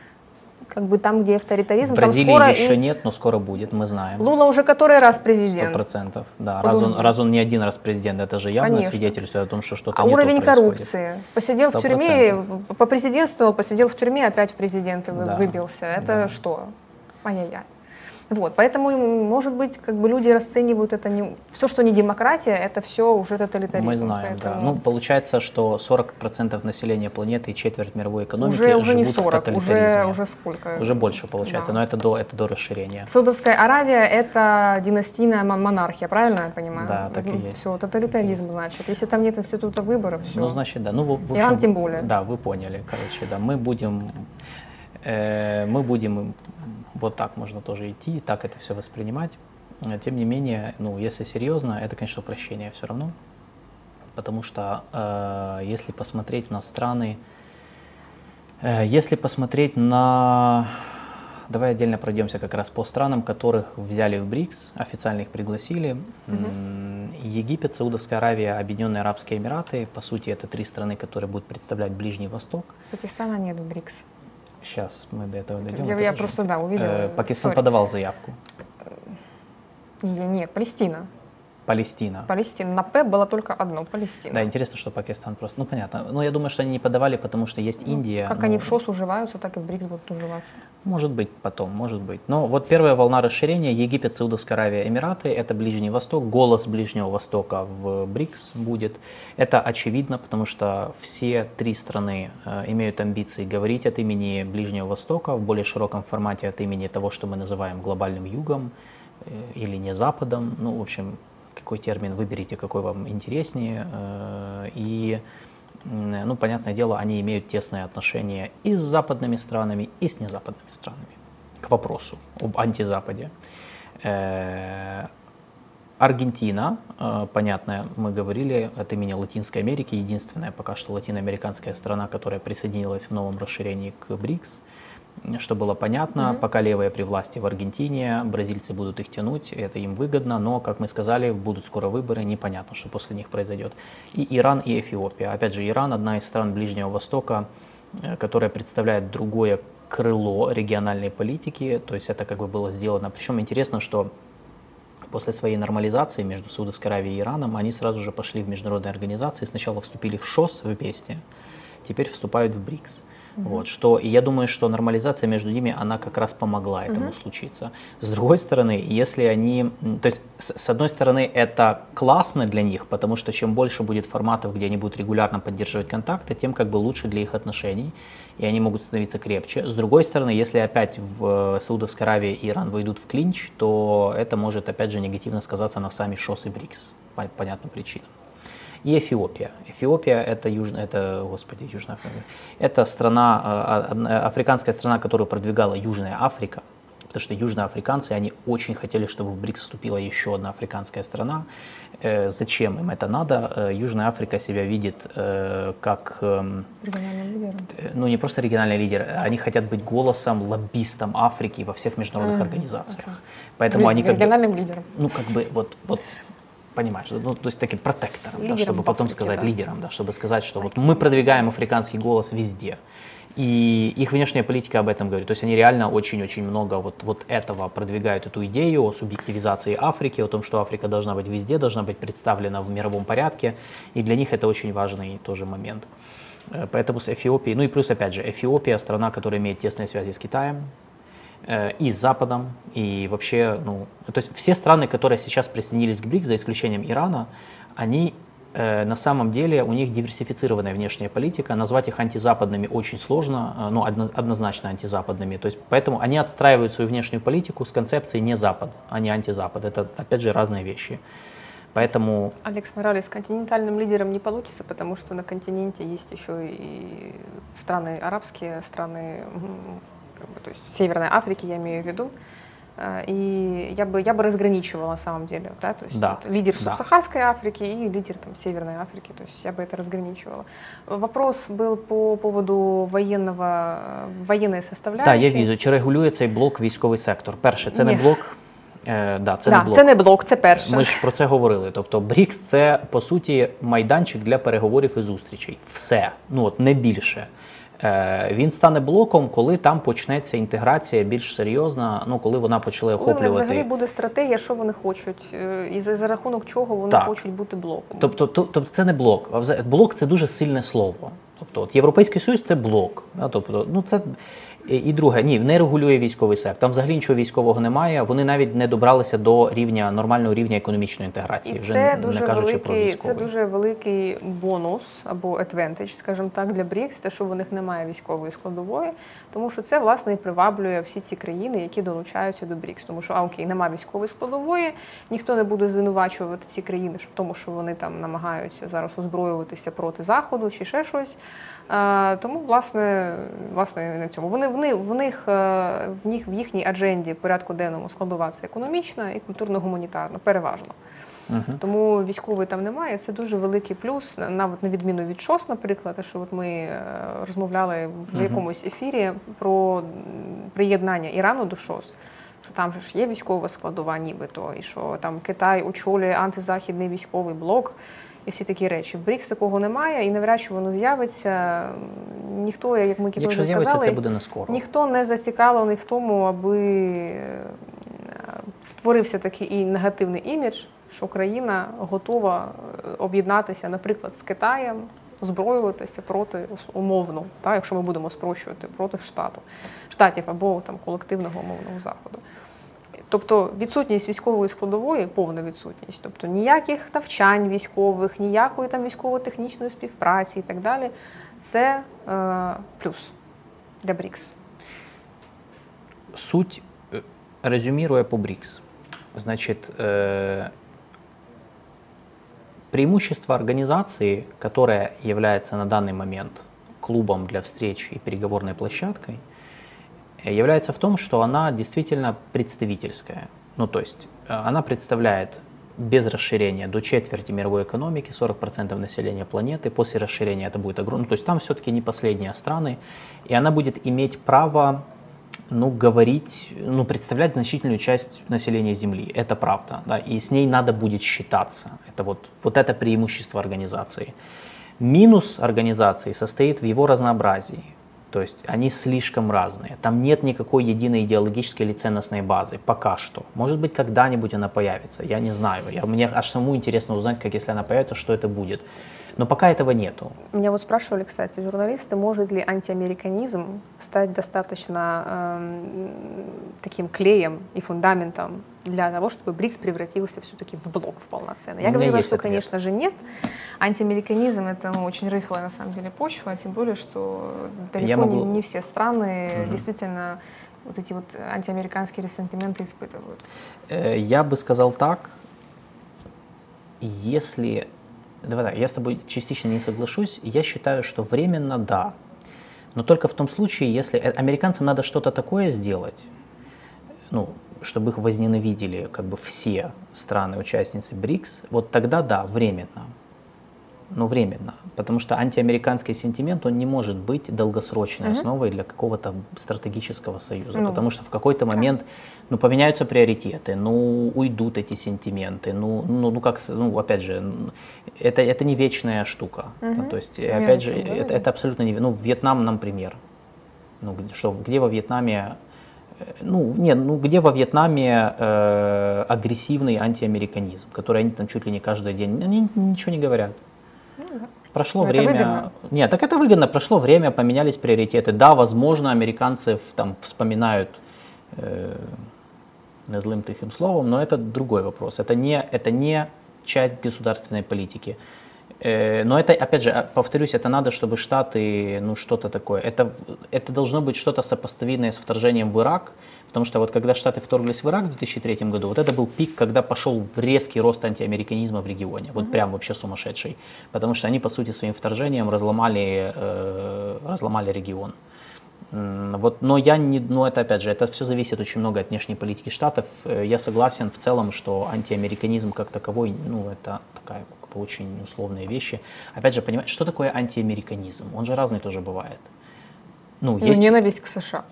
как бы там, где авторитаризм, Бразилии там скоро еще и... нет, но скоро будет, мы знаем. Лула уже который раз президент. Сто процентов, да. Раз он, раз он не один раз президент, это же явно Конечно. свидетельствует о том, что что-то А уровень коррупции. Посидел 100%. в тюрьме, по президентству, посидел в тюрьме, опять в президенты да. выбился. Это да. что? Ай-яй-яй. Вот, поэтому, может быть, как бы люди расценивают это не... Все, что не демократия, это все уже тоталитаризм. Мы знаем, поэтому... да. Ну, получается, что 40% населения планеты и четверть мировой экономики уже, уже не 40, уже, уже сколько? Уже больше получается, да. но это до, это до расширения. Саудовская Аравия – это династийная монархия, правильно я понимаю? Да, так и есть. Все, тоталитаризм, значит. Если там нет института выборов, все. Ну, значит, да. Ну, в, в общем, Иран тем более. Да, вы поняли, короче, да. Мы будем, э, мы будем вот так можно тоже идти, так это все воспринимать. Э, тем не менее, ну, если серьезно, это, конечно, упрощение все равно. Потому что э, если посмотреть на страны, э, если посмотреть на... Давай отдельно пройдемся как раз по странам, которых взяли в БРИКС, официально их пригласили. Угу. Египет, Саудовская Аравия, Объединенные Арабские Эмираты. По сути, это три страны, которые будут представлять Ближний Восток. Пакистана нет в БРИКС. Сейчас мы до этого дойдем. Я, я просто, да, увидела. Э, Пакистан Sorry. подавал заявку. Нет, Палестина. Палестина. Палестина. На П было только одно, Палестина. Да, интересно, что Пакистан просто... Ну, понятно. Но я думаю, что они не подавали, потому что есть ну, Индия. Как но... они в ШОС уживаются, так и в БРИКС будут уживаться. Может быть, потом, может быть. Но вот первая волна расширения Египет, Саудовская Аравия, Эмираты, это Ближний Восток, голос Ближнего Востока в БРИКС будет. Это очевидно, потому что все три страны э, имеют амбиции говорить от имени Ближнего Востока в более широком формате от имени того, что мы называем глобальным югом э, или не Западом. Ну, в общем, какой термин выберите, какой вам интереснее. Э, и, ну, понятное дело, они имеют тесные отношения и с западными странами, и с незападными странами к вопросу об антизападе. Э, Аргентина, э, понятно, мы говорили от имени Латинской Америки, единственная пока что латиноамериканская страна, которая присоединилась в новом расширении к БРИКС. Что было понятно, угу. пока левые при власти в Аргентине, бразильцы будут их тянуть, это им выгодно, но, как мы сказали, будут скоро выборы, непонятно, что после них произойдет. И Иран, и Эфиопия. Опять же, Иран одна из стран Ближнего Востока, э, которая представляет другое крыло региональной политики, то есть это как бы было сделано. Причем интересно, что после своей нормализации между Саудовской Аравией и Ираном они сразу же пошли в международные организации, сначала вступили в ШОС вместе, теперь вступают в БРИКС. Угу. Вот, что, и я думаю, что нормализация между ними, она как раз помогла этому угу. случиться. С другой стороны, если они, то есть с, с одной стороны это классно для них, потому что чем больше будет форматов, где они будут регулярно поддерживать контакты, тем как бы лучше для их отношений, и они могут становиться крепче. С другой стороны, если опять в Саудовской Аравии и Иран войдут в клинч, то это может опять же негативно сказаться на сами ШОС и БРИКС по понятным причинам и Эфиопия. Эфиопия это южная, это, господи, Южная Африка. Это страна, а, а, африканская страна, которую продвигала Южная Африка, потому что южноафриканцы, они очень хотели, чтобы в БРИКС вступила еще одна африканская страна. Э, зачем им это надо? Э, Южная Африка себя видит э, как... Э, региональный лидер. Ну, не просто региональный лидер, они хотят быть голосом, лоббистом Африки во всех международных организациях. Поэтому они как региональным бы, лидером. Ну, как бы, вот, вот понимаешь, ну, то есть таким протектором, да, чтобы потом Африке, сказать, да. лидером, да, чтобы сказать, что вот мы продвигаем африканский голос везде. И их внешняя политика об этом говорит. То есть они реально очень-очень много вот, вот этого продвигают, эту идею о субъективизации Африки, о том, что Африка должна быть везде, должна быть представлена в мировом порядке. И для них это очень важный тоже момент. Э, поэтому с Эфиопией, ну и плюс опять же, Эфиопия страна, которая имеет тесные связи с Китаем, и с Западом, и вообще, ну, то есть все страны, которые сейчас присоединились к БРИКС, за исключением Ирана, они э, на самом деле у них диверсифицированная внешняя политика, назвать их антизападными очень сложно, э, ну, одно, однозначно антизападными, то есть поэтому они отстраивают свою внешнюю политику с концепцией не Запад, а не антизапад, это опять же разные вещи. Поэтому... Алекс Моралес континентальным лидером не получится, потому что на континенте есть еще и страны арабские, страны как бы, то есть в Северной Африке я имею в виду. Э, и я бы, я бы разграничивала на самом деле, да, то есть да, вот, лидер да. субсахарской Африки и лидер там, Северной Африки, то есть я бы это разграничивала. Вопрос был по поводу военного, военной составляющей. Да, я вижу, чи регулює цей блок військовий сектор? Перше, це Ні. не блок. Е, да, це да, не блок. Це не блок, це перше. Ми ж про це говорили. Тобто БРІКС це по суті майданчик для переговорів і зустрічей. Все, ну от не більше. Е, він стане блоком, коли там почнеться інтеграція більш серйозна. Ну коли вона почала охоплювати. Коли взагалі буде стратегія, що вони хочуть, е, і за, за рахунок чого вони так. хочуть бути блоком. Тобто, тобто це не блок. Блок це дуже сильне слово. Тобто, от європейський союз це блок. Да? Тобто, ну це. І друге, ні, не регулює військовий сектор. Там взагалі нічого військового немає. Вони навіть не добралися до рівня нормального рівня економічної інтеграції. І вже це не, дуже не кажучи великий, про військовий. Це дуже великий бонус або advantage, скажімо так, для БРІКС, те, що в них немає військової складової, тому що це власне і приваблює всі ці країни, які долучаються до БРІКС. Тому що а окей, немає військової складової, ніхто не буде звинувачувати ці країни, в тому, що вони там намагаються зараз озброюватися проти заходу чи ще щось. Тому, власне, власне, на цьому вони в них в них е, в них в їхній адженді порядку денному складова це економічна і культурно-гуманітарна, переважно. Uh-huh. Тому військової там немає. Це дуже великий плюс, навіть на відміну від ШОС, наприклад, що от ми е, розмовляли в uh-huh. якомусь ефірі про приєднання Ірану до ШОС. Що там ж є військова складова, нібито, і що там Китай очолює антизахідний військовий блок і всі такі речі. В БРІКС такого немає, і навряд чи воно з'явиться. Ніхто, як ми Якщо з'явиться, це буде не скоро. Ніхто не зацікавлений в тому, аби е, створився такий і негативний імідж, що країна готова е, об'єднатися, наприклад, з Китаєм. Зброюватися проти умовно, так, якщо ми будемо спрощувати проти штату штатів або там колективного умовного заходу. Тобто відсутність військової складової, повна відсутність, тобто ніяких навчань військових, ніякої там військово-технічної співпраці і так далі, це е, плюс для БРИКС. Суть е, резюмируя по БРИКС, значит, э, преимущество организации, которая является на данный момент клубом для встреч и переговорной площадкой – является в том, что она действительно представительская. Ну, то есть э, она представляет без расширения до четверти мировой экономики, 40% населения планеты. После расширения это будет огромно. То есть там все-таки не последние страны. И она будет иметь право ну, говорить, ну, представлять значительную часть населения Земли. Это правда. Да, и с ней надо будет считаться. Это вот, вот это преимущество организации. Минус организации состоит в его разнообразии. То есть они слишком разные. Там нет никакой единой идеологической или ценностной базы. Пока что. Может быть, когда-нибудь она появится. Я не знаю. Я, мне аж самому интересно узнать, как если она появится, что это будет. Но пока этого нету. Меня вот спрашивали, кстати, журналисты, может ли антиамериканизм стать достаточно э, таким клеем и фундаментом для того, чтобы БРИКС превратился все-таки в блок в полноценный. Я говорила, что, ответ. конечно же, нет. Антиамериканизм это ну, очень рыхлая на самом деле почва, тем более, что далеко могу... не, не все страны угу. действительно вот эти вот антиамериканские ресентименты испытывают. Э, я бы сказал так, если давай так, я с тобой частично не соглашусь. Я считаю, что временно да. Но только в том случае, если э, американцам надо что-то такое сделать, ну, чтобы их возненавидели как бы все страны-участницы БРИКС, вот тогда да, временно. Но временно. Потому что антиамериканский сентимент, он не может быть долгосрочной угу. основой для какого-то стратегического союза. Ну, потому что в какой-то момент ну, поменяются приоритеты, ну, уйдут эти сентименты, ну, ну, ну как, ну, опять же, это, это не вечная штука. Угу. То есть, Верно, опять же, это, это абсолютно не, ну, Вьетнам, например, ну, что, где во Вьетнаме э, ну, нет, ну где во Вьетнаме э, агрессивный антиамериканизм, который они там чуть ли не каждый день, они ничего не говорят. Ну, Прошло Но время. выгодно. Нет, так это выгодно. Прошло время, поменялись приоритеты. Да, возможно, американцы там вспоминают э, злым тихим словом, но это другой вопрос. Это не, это не часть государственной политики. Э, но это, опять же, повторюсь, это надо, чтобы Штаты, ну, что-то такое. Это, это должно быть что-то сопоставимое с вторжением в Ирак, потому что вот когда Штаты вторглись в Ирак в 2003 году, вот это был пик, когда пошел резкий рост антиамериканизма в регионе, вот mm-hmm. прям вообще сумасшедший, потому что они, по сути, своим вторжением разломали, э, разломали регион. mm вот, но я не, ну это опять же, это все зависит очень много от внешней политики штатов. Э, я согласен в целом, что антиамериканизм как таковой, ну это такая очень условные вещи. Опять же, понимаете, что такое антиамериканизм? Он же разный тоже бывает. Ну, ну есть... ненависть к США.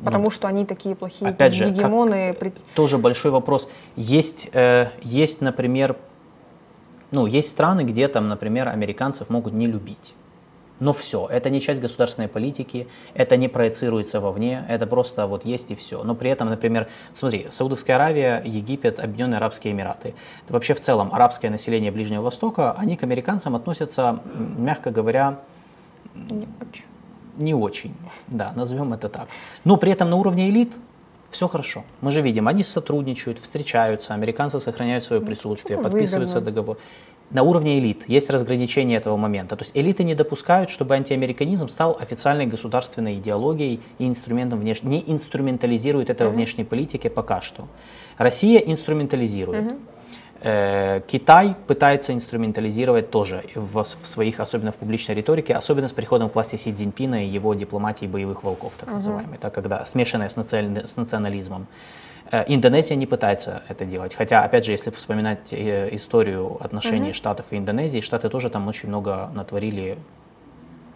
Ну, потому ну, что они такие плохие опять же, гегемоны. Как, тоже большой вопрос. Есть, э, есть, например, ну, есть страны, где там, например, американцев могут не любить. Но все, это не часть государственной политики, это не проецируется вовне, это просто вот есть и все. Но при этом, например, смотри, Саудовская Аравия, Египет, Объединенные Арабские Эмираты. Вообще в целом арабское население Ближнего Востока, они к американцам относятся, мягко говоря, не очень. Не очень, да, назовем это так. Но при этом на уровне элит все хорошо. Мы же видим, они сотрудничают, встречаются, американцы сохраняют свое ну, присутствие, подписываются договор на уровне элит есть разграничение этого момента. То есть элиты не допускают, чтобы антиамериканизм стал официальной государственной идеологией и инструментом внешней, не инструментализирует это uh-huh. внешней политике пока что. Россия инструментализирует. Uh-huh. Китай пытается инструментализировать тоже в, в своих, особенно в публичной риторике, особенно с приходом к власти Си Цзиньпина и его дипломатии боевых волков, так uh-huh. называемой, так, когда смешанная с, наци... с национализмом. Э, Индонезия не пытается это делать. Хотя, опять же, если вспоминать э, историю отношений mm-hmm. Штатов и Индонезии, Штаты тоже там очень много натворили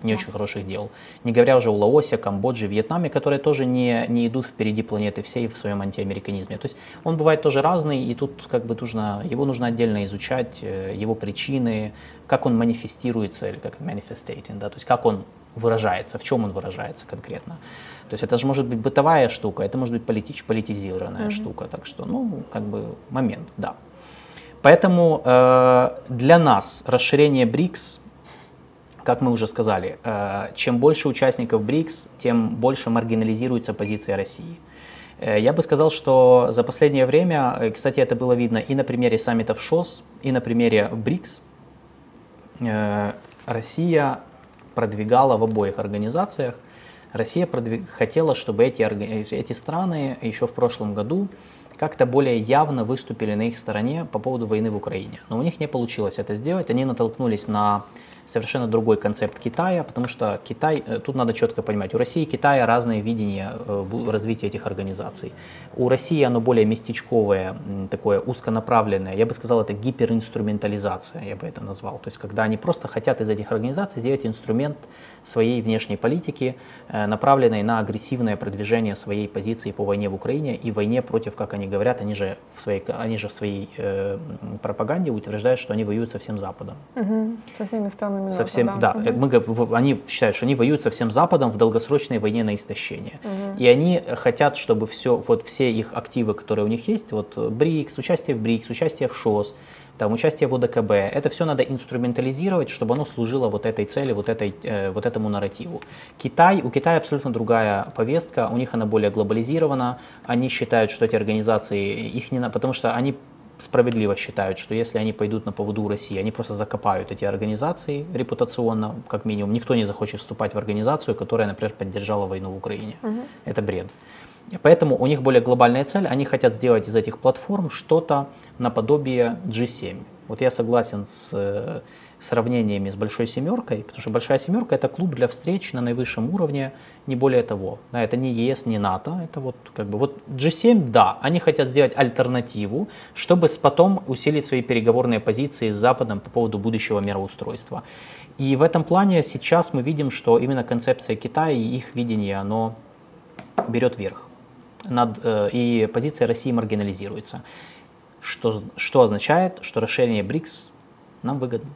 не очень хороших дел. Не говоря уже о Лаосе, Камбодже, Вьетнаме, которые тоже не, не идут впереди планеты всей в своем антиамериканизме. То есть он бывает тоже разный, и тут как бы нужно, его нужно отдельно изучать, э, его причины, как он манифестируется, или как manifestating, да, то есть как он выражается, в чем он выражается конкретно. То есть это же может быть бытовая штука, это может быть политич, политизированная mm-hmm. штука. Так что, ну, как бы момент, да. Поэтому э, для нас расширение БРИКС, как мы уже сказали, э, чем больше участников БРИКС, тем больше маргинализируется позиция России. Э, я бы сказал, что за последнее время, э, кстати, это было видно и на примере саммитов ШОС, и на примере БРИКС, э, Россия продвигала в обоих организациях Россия продвиг... хотела, чтобы эти, эти страны еще в прошлом году как-то более явно выступили на их стороне по поводу войны в Украине. Но у них не получилось это сделать. Они натолкнулись на совершенно другой концепт Китая, потому что Китай, э, тут надо четко понимать, у России и Китая разные видения э, развития этих организаций. У России оно более местечковое, такое узконаправленное, я бы сказал, это гиперинструментализация, я бы это назвал. То есть когда они просто хотят из этих организаций сделать инструмент своей внешней политики, э, направленной на агрессивное продвижение своей позиции по войне в Украине и войне против, как они говорят, они же в своей, они же в своей э, пропаганде утверждают, что они воюют со всем Западом. Угу. Со всеми странами со всем, да. да. Угу. Мы, они считают, что они воюют со всем Западом в долгосрочной войне на истощение. Угу. И они хотят, чтобы все, вот все их активы, которые у них есть, вот БРИКС, участие в БРИКС, участие в ШОС, там, участие в ОДКБ, это все надо инструментализировать, чтобы оно служило вот этой цели, вот, этой, э, вот этому нарративу. Китай, у Китая абсолютно другая повестка, у них она более глобализирована, они считают, что эти организации, их не, потому что они справедливо считают, что если они пойдут на поводу России, они просто закопают эти организации репутационно, как минимум. Никто не захочет вступать в организацию, которая, например, поддержала войну в Украине. Угу. Это бред. Поэтому у них более глобальная цель. Они хотят сделать из этих платформ что-то наподобие G7. Вот я согласен с э, сравнениями с Большой Семеркой, потому что Большая Семерка это клуб для встреч на наивысшем уровне, не более того. Это не ЕС, не НАТО, это вот как бы вот G7, да, они хотят сделать альтернативу, чтобы потом усилить свои переговорные позиции с Западом по поводу будущего мироустройства. И в этом плане сейчас мы видим, что именно концепция Китая и их видение, оно берет верх. Над, э, и позиция России маргинализируется что, что означает, что расширение БРИКС нам выгодно.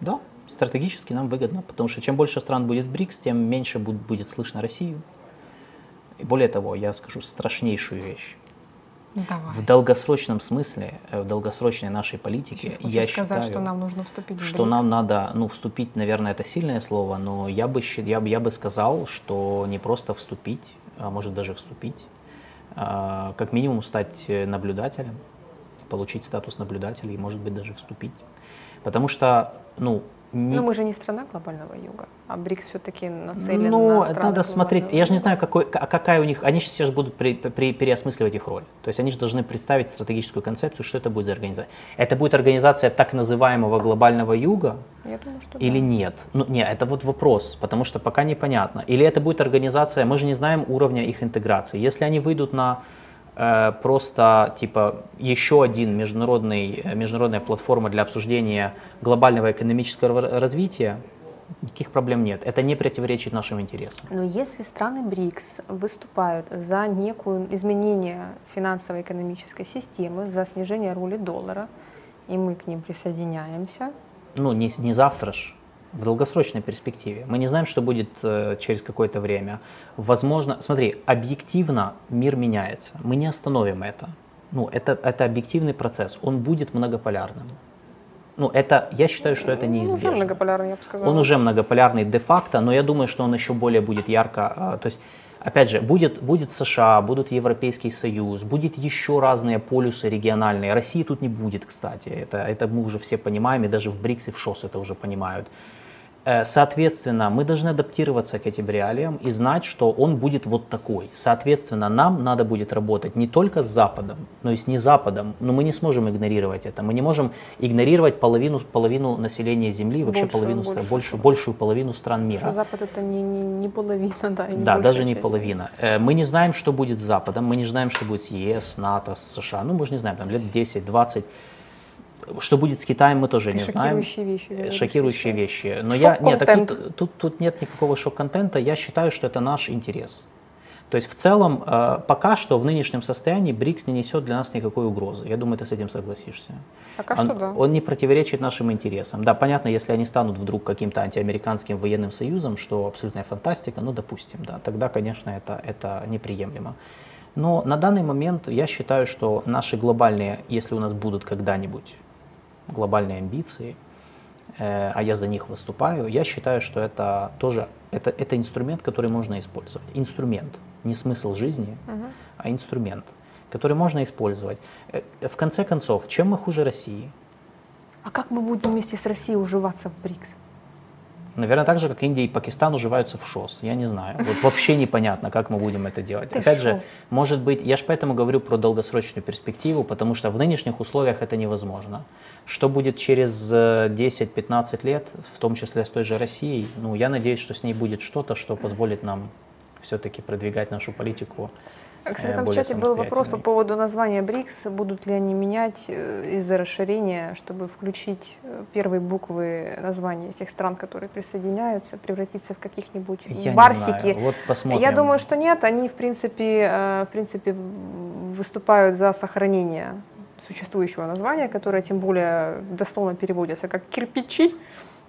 Да, стратегически нам выгодно, потому что чем больше стран будет в БРИКС, тем меньше будет, будет слышно Россию. И более того, я скажу страшнейшую вещь. Давай. В долгосрочном смысле, э, в долгосрочной нашей политике, я сказать, считаю, что нам нужно вступить в что БРИКС. нам надо, ну, вступить, наверное, это сильное слово, но я бы, я, я бы сказал, что не просто вступить, а может даже вступить, а, как минимум стать э, наблюдателем, получить статус наблюдателя и, может быть, даже вступить. Потому что, ну, не... Но мы же не страна глобального юга, а БРИКС все-таки нацелен ну, на страны надо смотреть. Юга. Я же не знаю, какой, какая у них. Они же сейчас будут при, при, переосмысливать их роль. То есть они же должны представить стратегическую концепцию, что это будет за организация. Это будет организация так называемого глобального юга Я думаю, что или да. нет? Ну, нет, это вот вопрос, потому что пока непонятно. Или это будет организация, мы же не знаем уровня их интеграции. Если они выйдут на просто типа еще один международный, э, международная платформа для обсуждения глобального экономического развития, никаких проблем нет. Это не противоречит нашим интересам. Но если страны БРИКС выступают за некое изменение финансово-экономической системы, за снижение роли доллара, и мы к ним присоединяемся. Ну, не, не завтра же в долгосрочной перспективе. Мы не знаем, что будет э, через какое-то время. Возможно, смотри, объективно мир меняется. Мы не остановим это. Ну, это, это объективный процесс. Он будет многополярным. Ну, это, я считаю, что это неизбежно. Он уже многополярный, я бы сказала. Он уже многополярный де-факто, но я думаю, что он еще более будет ярко, э, то есть Опять же, будет, будет США, будут Европейский Союз, будет еще разные полюсы региональные. России тут не будет, кстати. Это, это мы уже все понимаем, и даже в БРИКС и в ШОС это уже понимают. Э, соответственно, мы должны адаптироваться к этим реалиям и знать, что он будет вот такой. Соответственно, нам надо будет работать не только с Западом, но и с не Западом. Но мы не сможем игнорировать это. Мы не можем игнорировать половину, половину населения Земли, вообще большую, половину, больше. большую, большую половину стран мира. Что Запад это не, не, не половина, да, и не Да, даже не часть. половина. Э, мы не знаем, что будет с Западом, мы не знаем, что будет с ЕС, НАТО, с США. Ну, мы же не знаем, там лет 10-20 что будет с Китаем, мы тоже Ты не шокирующие знаем. Вещи, говоришь шокирующие сейчас. вещи. Но я нет, так тут, тут, тут нет никакого шок-контента. Я считаю, что это наш интерес. То есть в целом э, пока что в нынешнем состоянии БРИКС не несет для нас никакой угрозы. Я думаю, ты с этим согласишься. Пока он, что да. Он не противоречит нашим интересам. Да, понятно, если они станут вдруг каким-то антиамериканским военным союзом, что абсолютная фантастика, ну допустим, да, тогда, конечно, это, это неприемлемо. Но на данный момент я считаю, что наши глобальные, если у нас будут когда-нибудь глобальные амбиции, э, а я за них выступаю, я считаю, что это тоже это, это инструмент, который можно использовать. Инструмент, не смысл жизни, uh а инструмент, который можно использовать. Э, в конце концов, чем мы хуже России? А как мы будем вместе с Россией уживаться в БРИКС? Наверное, так же, как Индия и Пакистан уживаются в ШОС. Я не знаю. Вот вообще непонятно, как мы будем это делать. Ты Опять шо? же, может быть, я же поэтому говорю про долгосрочную перспективу, потому что в нынешних условиях это невозможно. Что будет через 10-15 э, лет, в том числе с той же Россией, ну, я надеюсь, что с ней будет что-то, что позволит нам все-таки продвигать нашу политику кстати, там в чате был вопрос по поводу названия БРИКС. Будут ли они менять э, из-за расширения, чтобы включить э, первые буквы названия тех стран, которые присоединяются, превратиться в каких-нибудь Я барсики? Вот посмотрим. Я думаю, что нет. Они, в принципе, э, в принципе, выступают за сохранение существующего названия, которое тем более дословно переводится как кирпичи.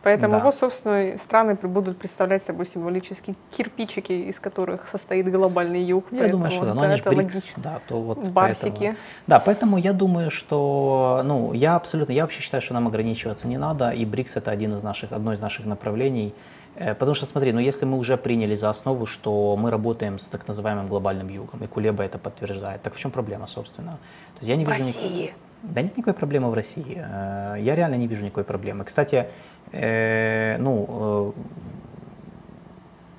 Поэтому да. вот, собственно, страны будут представлять собой символические кирпичики, из которых состоит глобальный юг. Я думаю, что да, но они это БРИКС, логично. да, то вот Барсики. Поэтому, да, поэтому я думаю, что, ну, я абсолютно, я вообще считаю, что нам ограничиваться не надо, и БРИКС это один из наших, одно из наших направлений. Э, потому что, смотри, ну если мы уже приняли за основу, что мы работаем с так называемым глобальным югом, и Кулеба это подтверждает, так в чем проблема, собственно? То есть я не в вижу России. Ник... Да нет никакой проблемы в России. Э, я реально не вижу никакой проблемы. Кстати, э, ну,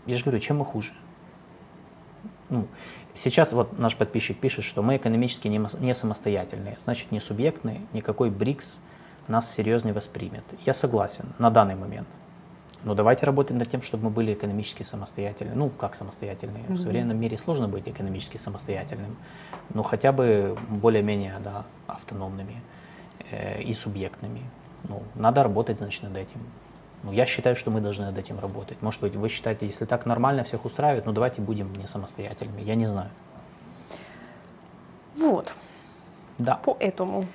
э, я же говорю, чем мы хуже? Ну, сейчас вот наш подписчик пишет, что мы экономически не, не самостоятельные, значит не субъектные, никакой БРИКС нас всерьез не воспримет. Я согласен на данный момент. Но давайте работать над тем, чтобы мы были экономически самостоятельны. Ну, как самостоятельные? Mm-hmm. В современном мире сложно быть экономически самостоятельным, но хотя бы более-менее да, автономными э, и субъектными. Ну, надо работать, значит, над этим. Ну, я считаю, что мы должны над этим работать. Может быть, вы считаете, если так нормально всех устраивает, ну давайте будем не самостоятельными. Я не знаю. Вот. Да. Поэтому.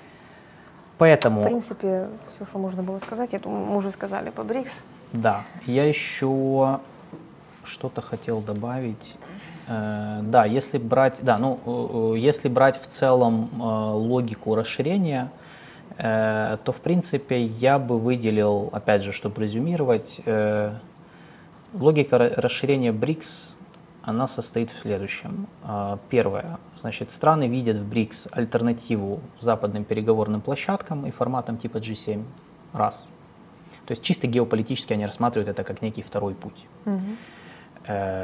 Поэтому. В принципе, все, что можно было сказать, это мы уже сказали по БРИКС. Да. Я еще что-то хотел добавить. Э, да, если брать, да, ну, э, э, если брать в целом логику расширения, то в принципе я бы выделил, опять же, чтобы резюмировать, э, логика расширения БРИКС, она состоит в следующем. Э, первое, значит, страны видят в БРИКС альтернативу западным переговорным площадкам и форматам типа G7, раз. То есть чисто геополитически они рассматривают это как некий второй путь, угу.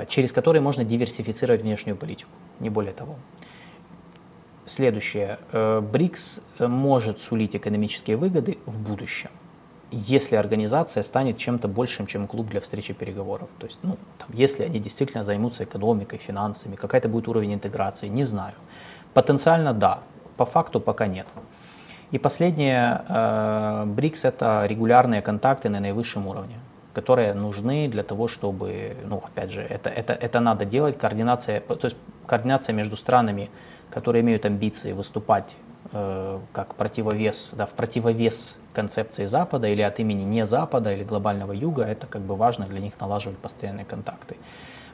через который можно диверсифицировать внешнюю политику, не более того. Следующее. Э, БРИКС может сулить экономические выгоды в будущем, если организация станет чем-то большим, чем клуб для встречи переговоров. То есть, ну, там, если они действительно займутся экономикой, финансами, какая-то будет уровень интеграции, не знаю. Потенциально да, по факту пока нет. И последнее, э, БРИКС это регулярные контакты на наивысшем уровне которые нужны для того, чтобы, ну, опять же, это, это, это надо делать, координация, то есть координация между странами которые имеют амбиции выступать э, как противовес, да, в противовес концепции Запада или от имени не Запада или глобального Юга, это как бы важно для них налаживать постоянные контакты.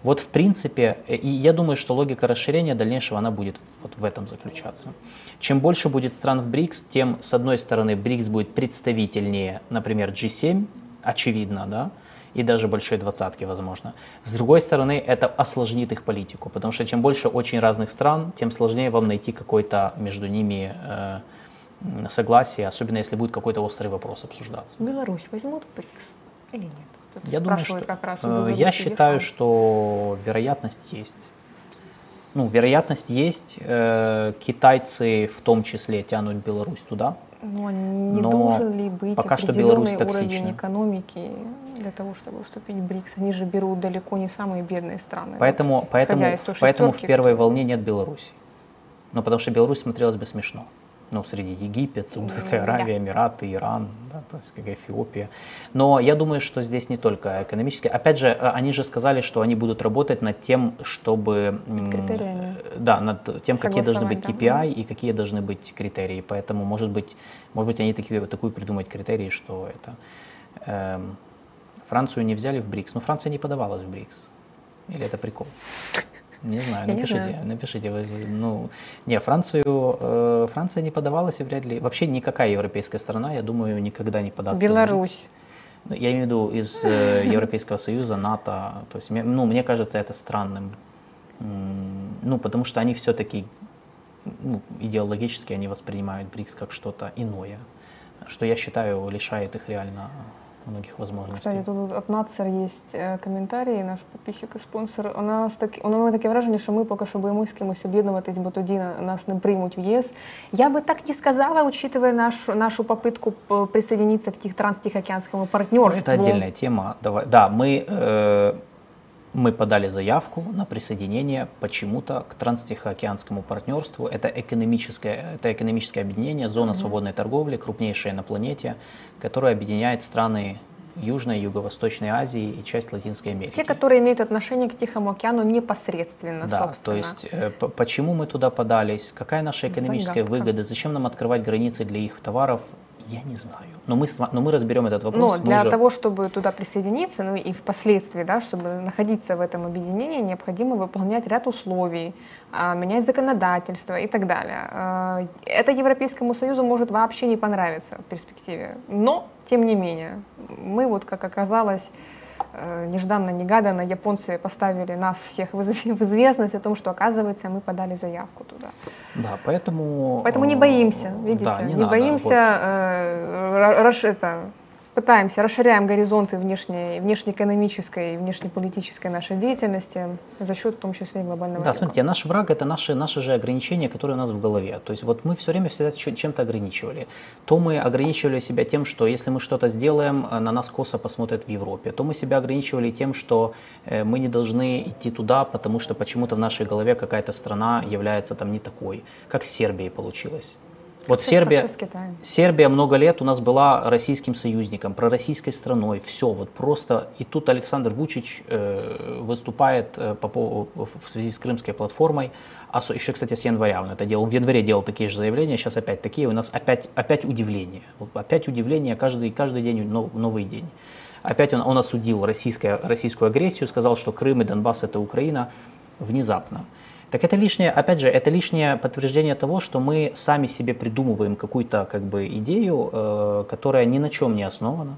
Вот в принципе, э, и я думаю, что логика расширения дальнейшего, она будет вот в этом заключаться. Чем больше будет стран в БРИКС, тем, с одной стороны, БРИКС будет представительнее, например, G7, очевидно, да, и даже большой двадцатки, возможно. С другой стороны, это осложнит их политику, потому что чем больше очень разных стран, тем сложнее вам найти какой-то между ними э, согласие, особенно если будет какой-то острый вопрос обсуждаться. Беларусь возьмут в БРИКС или нет? Тут я думаю, что, как раз э, я считаю, шанс. что вероятность есть. Ну, вероятность есть. Э, китайцы в том числе тянут Беларусь туда. Но не Но должен ли быть пока что Беларусь уровень экономики для того, чтобы вступить в БРИКС? Они же берут далеко не самые бедные страны. Поэтому, вот, поэтому, поэтому в первой волне нет Беларуси. Ну, потому что Беларусь смотрелась бы смешно ну, среди Египет, Саудовская Аравия, да. Эмираты, Иран, да, то есть как Эфиопия. Но я думаю, что здесь не только экономически. Опять же, а, они же сказали, что они будут работать над тем, чтобы... Критериями. Да, над тем, какие должны быть KPI да. и какие должны быть критерии. Поэтому, может быть, может быть они такие, такую придумать критерии, что это... Эм, Францию не взяли в БРИКС, но Франция не подавалась в БРИКС. Или это прикол? Не знаю, напишите, не знаю. напишите. Вы, ну, не, Францию, э, Франция не подавалась и вряд ли, вообще никакая европейская страна, я думаю, никогда не подастся. Беларусь. Ну, я имею в виду из э, Европейского Союза, НАТО, то есть, ну, мне кажется это странным, ну, потому что они все-таки ну, идеологически они воспринимают БРИКС как что-то иное, что я считаю лишает их реально многих возможностей. Кстати, тут от Нацер есть э, коментарі, наш подписчик і спонсор. У нас так, у мене таке враження, що ми поки що боїмося з кимось об'єднуватись, бо тоді нас не приймуть в ЄС. Я би так не сказала, учитывая нашу, нашу попытку присоединиться к транстихоокеанскому партнерству. Это отдельная тема. Давай. Да, мы э, мы подали заявку на присоединение почему-то к Транстихоокеанскому партнерству. Это экономическое, это экономическое объединение, зона mm-hmm. свободной торговли, крупнейшая на планете, которая объединяет страны Южной, Юго-Восточной Азии и часть Латинской Америки. Те, которые имеют отношение к Тихому океану непосредственно, да, собственно. то есть э, почему мы туда подались, какая наша экономическая Загадка. выгода, зачем нам открывать границы для их товаров, я не знаю. Но мы, но мы разберем этот вопрос. Но для уже... того, чтобы туда присоединиться, ну и впоследствии, да, чтобы находиться в этом объединении, необходимо выполнять ряд условий, а, менять законодательство и так далее. А, это Европейскому Союзу может вообще не понравиться в перспективе. Но, тем не менее, мы вот, как оказалось, нежданно-негаданно японцы поставили нас всех в известность о том, что, оказывается, мы подали заявку туда. Да, поэтому... Поэтому не боимся, видите, да, не, не надо, боимся вот. э, это, пытаемся, расширяем горизонты внешней, внешнеэкономической и внешнеполитической нашей деятельности за счет, в том числе, и глобального Да, рынка. смотрите, наш враг – это наши, наши же ограничения, которые у нас в голове. То есть вот мы все время всегда чем-то ограничивали. То мы ограничивали себя тем, что если мы что-то сделаем, э, на нас косо посмотрят в Европе. То мы себя ограничивали тем, что э, мы не должны идти туда, потому что почему-то в нашей голове какая-то страна является там не такой, как с Сербией получилось. Вот Сербия, Сербия много лет у нас была российским союзником, пророссийской страной, все, вот просто. И тут Александр Вучич э, выступает э, по, в связи с крымской платформой, а еще, кстати, с января он это делал. Он в январе делал такие же заявления, сейчас опять такие, у нас опять, опять удивление. Опять удивление, каждый, каждый день новый день. Опять он, он осудил российское, российскую агрессию, сказал, что Крым и Донбасс это Украина внезапно. Так это лишнее, опять же, это лишнее подтверждение того, что мы сами себе придумываем какую-то как бы идею, э, которая ни на чем не основана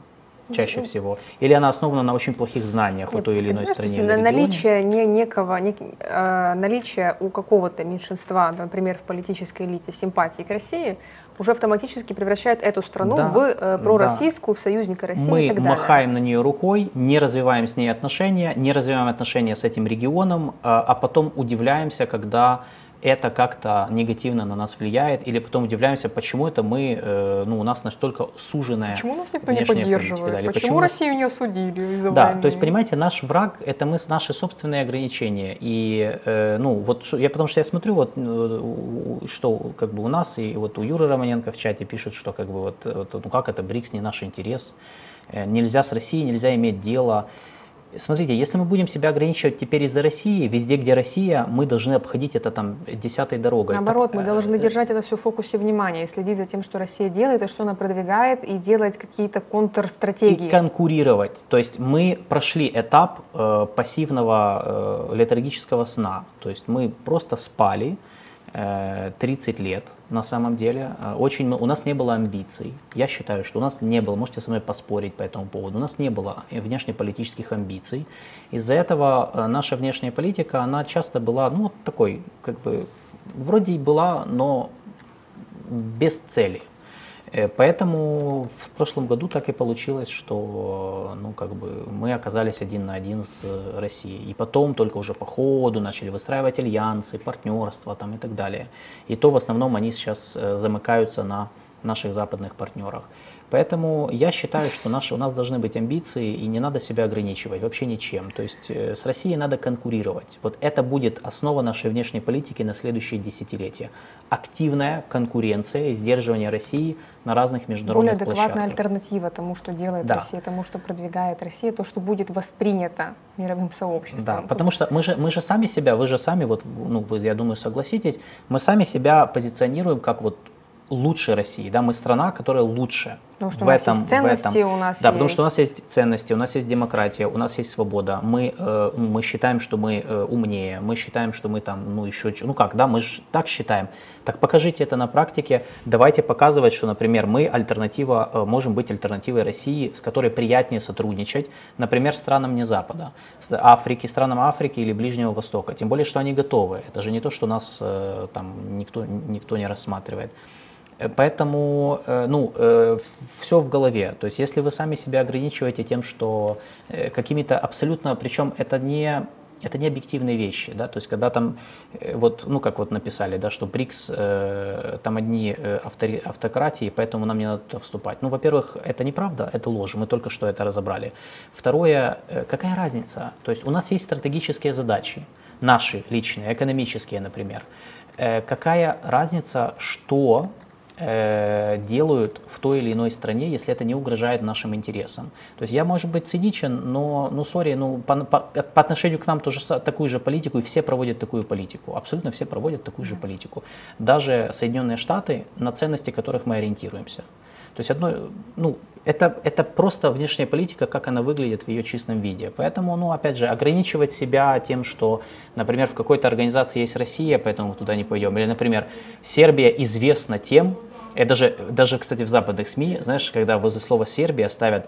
чаще всего? Или она основана на очень плохих знаниях Нет, о той или иной стране? Или наличие не, некого, не, э, наличие у какого-то меньшинства, например, в политической элите симпатии к России, уже автоматически превращает эту страну да, в э, пророссийскую, да. в союзника России Мы и так далее. Мы махаем на нее рукой, не развиваем с ней отношения, не развиваем отношения с этим регионом, а, а потом удивляемся, когда это как-то негативно на нас влияет, или потом удивляемся, почему это мы, э, ну, у нас настолько суженная Почему нас никто не поддерживает? Политика, да, почему, почему Россию не осудили из-за Да, войны? то есть, понимаете, наш враг – это мы, наши собственные ограничения. И, э, ну, вот я потому что я смотрю, вот, э, что как бы у нас, и вот у Юры Романенко в чате пишут, что как бы вот, вот ну как это, БРИКС не наш интерес, э, нельзя с Россией, нельзя иметь дело, Смотрите, если мы будем себя ограничивать теперь из-за России, везде, где Россия, мы должны обходить это там десятой дорогой. Наоборот, так, мы должны э, держать это все в фокусе внимания и следить за тем, что Россия делает и что она продвигает, и делать какие-то контрстратегии. И конкурировать. То есть мы прошли этап э, пассивного э, летаргического сна. То есть мы просто спали, 30 э, лет на самом деле. Э, очень, у нас не было амбиций. Я считаю, что у нас не было, можете со мной поспорить по этому поводу, у нас не было внешнеполитических амбиций. Из-за этого э, наша внешняя политика, она часто была, ну, такой, как бы, вроде и была, но без цели. Э, поэтому в прошлом году так и получилось, что ну, как бы мы оказались один на один с э, Россией. И потом только уже по ходу начали выстраивать альянсы, партнерства там, и так далее. И то в основном они сейчас э, замыкаются на наших западных партнерах. Поэтому я считаю, что наши, у нас должны быть амбиции, и не надо себя ограничивать вообще ничем. То есть э, с Россией надо конкурировать. Вот это будет основа нашей внешней политики на следующие десятилетия. Активная конкуренция и сдерживание России на разных международных Более адекватная площадках. альтернатива тому, что делает да. Россия, тому, что продвигает Россия, то, что будет воспринято мировым сообществом. Да, потому что мы же, мы же сами себя, вы же сами, вот, ну, вы, я думаю, согласитесь, мы сами себя позиционируем как вот лучше России, да, мы страна, которая лучше. Потому что в у нас этом, есть ценности, этом. у нас Да, есть... потому что у нас есть ценности, у нас есть демократия, у нас есть свобода. Мы, э, мы считаем, что мы э, умнее, мы считаем, что мы там, ну еще, ну как, да, мы же так считаем. Так покажите это на практике, давайте показывать, что, например, мы альтернатива, э, можем быть альтернативой России, с которой приятнее сотрудничать, например, странам не Запада, с Африки, странам Африки или Ближнего Востока. Тем более, что они готовы. Это же не то, что нас э, там никто, никто не рассматривает. Поэтому, ну, все в голове. То есть, если вы сами себя ограничиваете тем, что какими-то абсолютно, причем это не это не объективные вещи, да, то есть когда там, э, вот, ну как вот написали, да, что БРИКС, э, там одни э, автори, автократии, поэтому нам не надо вступать. Ну, во-первых, это неправда, это ложь, мы только что это разобрали. Второе, э, какая разница? То есть у нас есть стратегические задачи, наши личные, экономические, например. Э, какая разница, что Э, делают в той или иной стране, если это не угрожает нашим интересам. То есть я, может быть, циничен, но, ну, сори, ну, по, по, по отношению к нам тоже такую же политику, и все проводят такую политику. Абсолютно все проводят такую же политику. Даже Соединенные Штаты, на ценности которых мы ориентируемся. То есть одно, ну, это, это просто внешняя политика, как она выглядит в ее чистом виде. Поэтому, ну, опять же, ограничивать себя тем, что, например, в какой-то организации есть Россия, поэтому мы туда не пойдем. Или, например, Сербия известна тем, это даже, даже, кстати, в западных СМИ, знаешь, когда возле слова Сербия ставят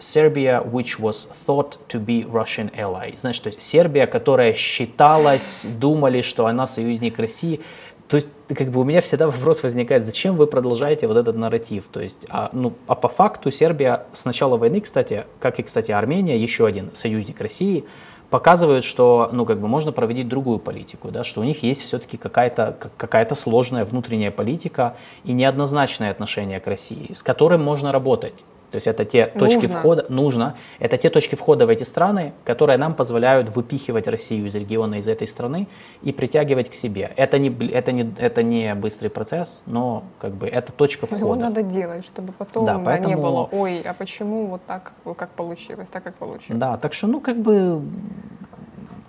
Serbia, which was thought to be Russian ally. Значит, то есть Сербия, которая считалась, думали, что она союзник России. То есть, как бы у меня всегда вопрос возникает, зачем вы продолжаете вот этот нарратив? То есть, а, ну, а по факту Сербия с начала войны, кстати, как и, кстати, Армения, еще один союзник России, показывают, что ну, как бы можно проводить другую политику, да, что у них есть все-таки какая-то какая сложная внутренняя политика и неоднозначное отношение к России, с которым можно работать. То есть это те точки нужно. входа, нужно, это те точки входа в эти страны, которые нам позволяют выпихивать Россию из региона, из этой страны и притягивать к себе. Это не, это не, это не быстрый процесс, но как бы это точка входа. Его надо делать, чтобы потом да, поэтому... не было, ой, а почему вот так, как получилось, так как получилось. Да, так что, ну, как бы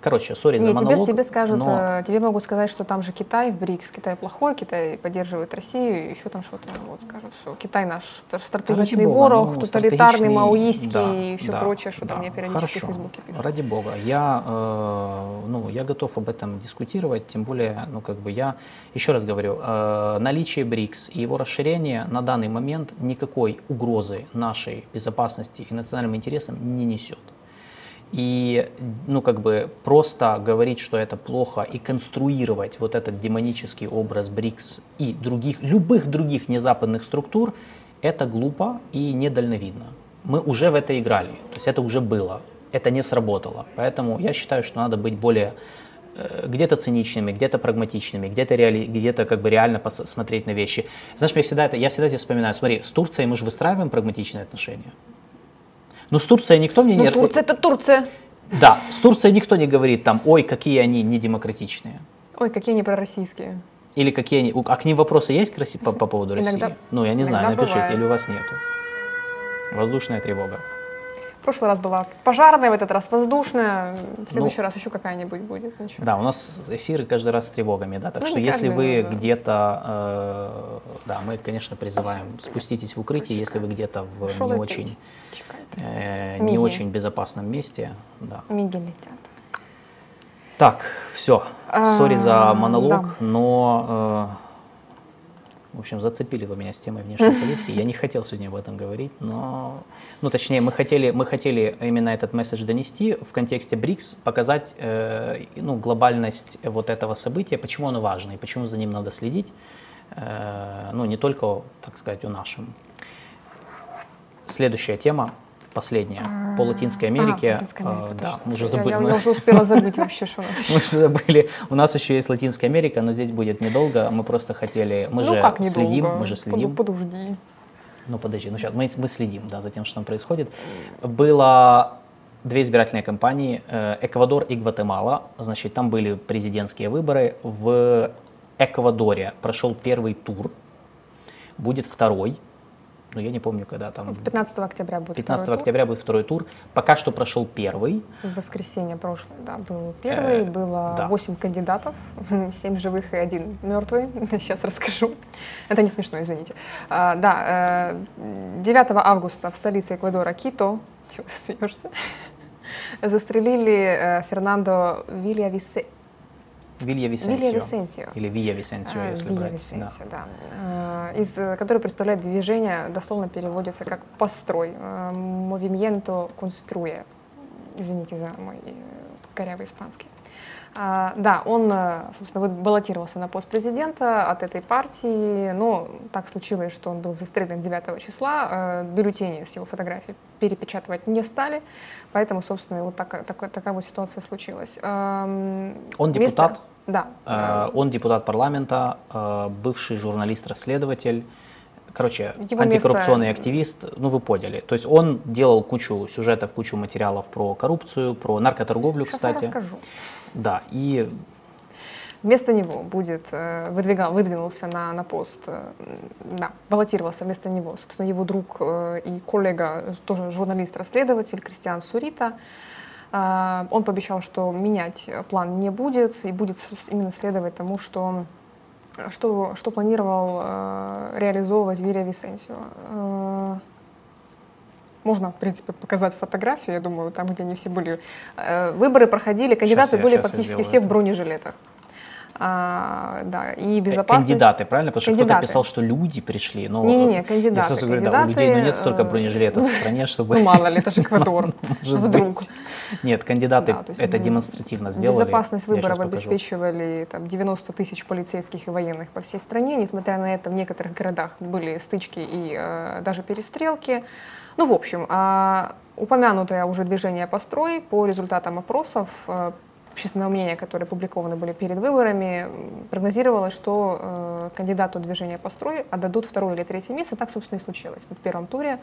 Короче, сори за монолог. Тебе, тебе скажут, но... Э, тебе могут сказать, что там же Китай в БРИКС, Китай плохой, Китай поддерживает Россию, еще там что-то вот скажут, что Китай наш стратегичный Бога, ворог, ну, тоталитарный, маоистский да, и все да, прочее, что да, там мне периодически Хорошо. в Фейсбуке пишут. Ради Бога, я, э, ну, я готов об этом дискутировать, тем более, ну, как бы я, еще раз говорю, э, наличие БРИКС и его расширение на данный момент никакой угрозы нашей безопасности и национальным интересам не несет. И, ну, как бы просто говорить, что это плохо, и конструировать вот этот демонический образ БРИКС и других, любых других незападных структур, это глупо и недальновидно. Мы уже в это играли, то есть это уже было, это не сработало. Поэтому я считаю, что надо быть более э, где-то циничными, где-то прагматичными, где-то реали, где-то как бы реально посмотреть на вещи. Знаешь, я всегда это, я всегда здесь вспоминаю, смотри, с Турцией мы же выстраиваем прагматичные отношения. Но с Турцией никто мне ну, не... Турция это Турция. Да, с Турцией никто не говорит там, ой, какие они недемократичные. Ой, какие они пророссийские. Или какие они... А к ним вопросы есть по, по поводу России? Иногда, ну, я не знаю, напишите, бывает. или у вас нету. Воздушная тревога. В прошлый раз была пожарная, в этот раз воздушная, в следующий ну, раз еще какая-нибудь будет. Ничего. Да, у нас эфиры каждый раз с тревогами, да, так ну, что если вы да. где-то, э, да, мы, конечно, призываем, спуститесь в укрытие, если вы где-то в Шо не очень, э, не очень безопасном месте. Да. Миги летят. Так, все, сори за монолог, да. но... В общем, зацепили вы меня с темой внешней политики. Я не хотел сегодня об этом говорить, но, ну, точнее, мы хотели, мы хотели именно этот месседж донести в контексте БРИКС, показать, э, ну, глобальность вот этого события, почему оно важно и почему за ним надо следить, э, ну, не только, так сказать, о нашем. Следующая тема последняя, а, по Латинской Америке. А, Латинская Америка, да, мы уже забыли. Я, я, я уже успела забыть вообще, что у нас Мы уже забыли. У нас еще есть Латинская Америка, но здесь будет недолго. Мы просто хотели, мы ну, же как следим, мы же следим. Подожди. Ну подожди, ну сейчас мы, мы следим, да, за тем, что там происходит. Было две избирательные кампании, э, Эквадор и Гватемала. Значит, там были президентские выборы. В Эквадоре прошел первый тур, будет второй но я не помню, когда там. 15 октября будет 15 второй октября тур. будет второй тур. Пока что прошел первый. В воскресенье прошлое, да, был первый. Э, было да. 8 кандидатов, 7 живых и один мертвый. Сейчас расскажу. Это не смешно, извините. А, да, 9 э, августа в столице Эквадора Кито, чего смеешься, застрелили э, Фернандо Вилья Висе Вилья Висенсио. Вилья Висенсио. Или Вилья Висенсио, а, если брать. Висенсио, да. да. Из, который представляет движение, дословно переводится как «построй», «movimiento construye». Извините за мой корявый испанский. А, да, он, э, собственно, баллотировался на пост президента от этой партии, но так случилось, что он был застрелен 9 числа, э, бюллетени с его фотографией перепечатывать не стали, поэтому, собственно, вот так, так, такая вот ситуация случилась. Он депутат? Место... Да. Э, он депутат парламента, бывший журналист-расследователь, короче, Его антикоррупционный место... активист, ну вы поняли. То есть он делал кучу сюжетов, кучу материалов про коррупцию, про наркоторговлю, Сейчас кстати. Я расскажу. Да, и Вместо него будет, э, выдвигал, выдвинулся на, на пост, э, да, баллотировался вместо него, собственно, его друг э, и коллега, тоже журналист-расследователь Кристиан Сурита. Он пообещал, что менять план не будет и будет именно следовать тому, что что, что планировал э, реализовывать Вирия Висенсио. Э, можно, в принципе, показать фотографию, я думаю, там, где они все были. Э, выборы проходили, кандидаты сейчас были я, практически все это. в бронежилетах. А, да, и безопасность. Кандидаты, правильно? Потому что кто-то писал, что люди пришли. Но Не-не-не, кандидаты. Я сразу говорю, да, у людей ну, нет столько бронежилетов в стране, чтобы... Ну мало ли, это же Эквадор. Вдруг. Нет, кандидаты это демонстративно сделали. Безопасность выборов обеспечивали там, 90 тысяч полицейских и военных по всей стране. Несмотря на это, в некоторых городах были стычки и э, даже перестрелки. Ну, в общем, а, упомянутое уже движение «Построй» по результатам опросов э, общественного мнения, которые опубликованы были перед выборами, прогнозировалось, что э, кандидату движения «Построй» отдадут второе или третье место. Так, собственно, и случилось. В первом туре,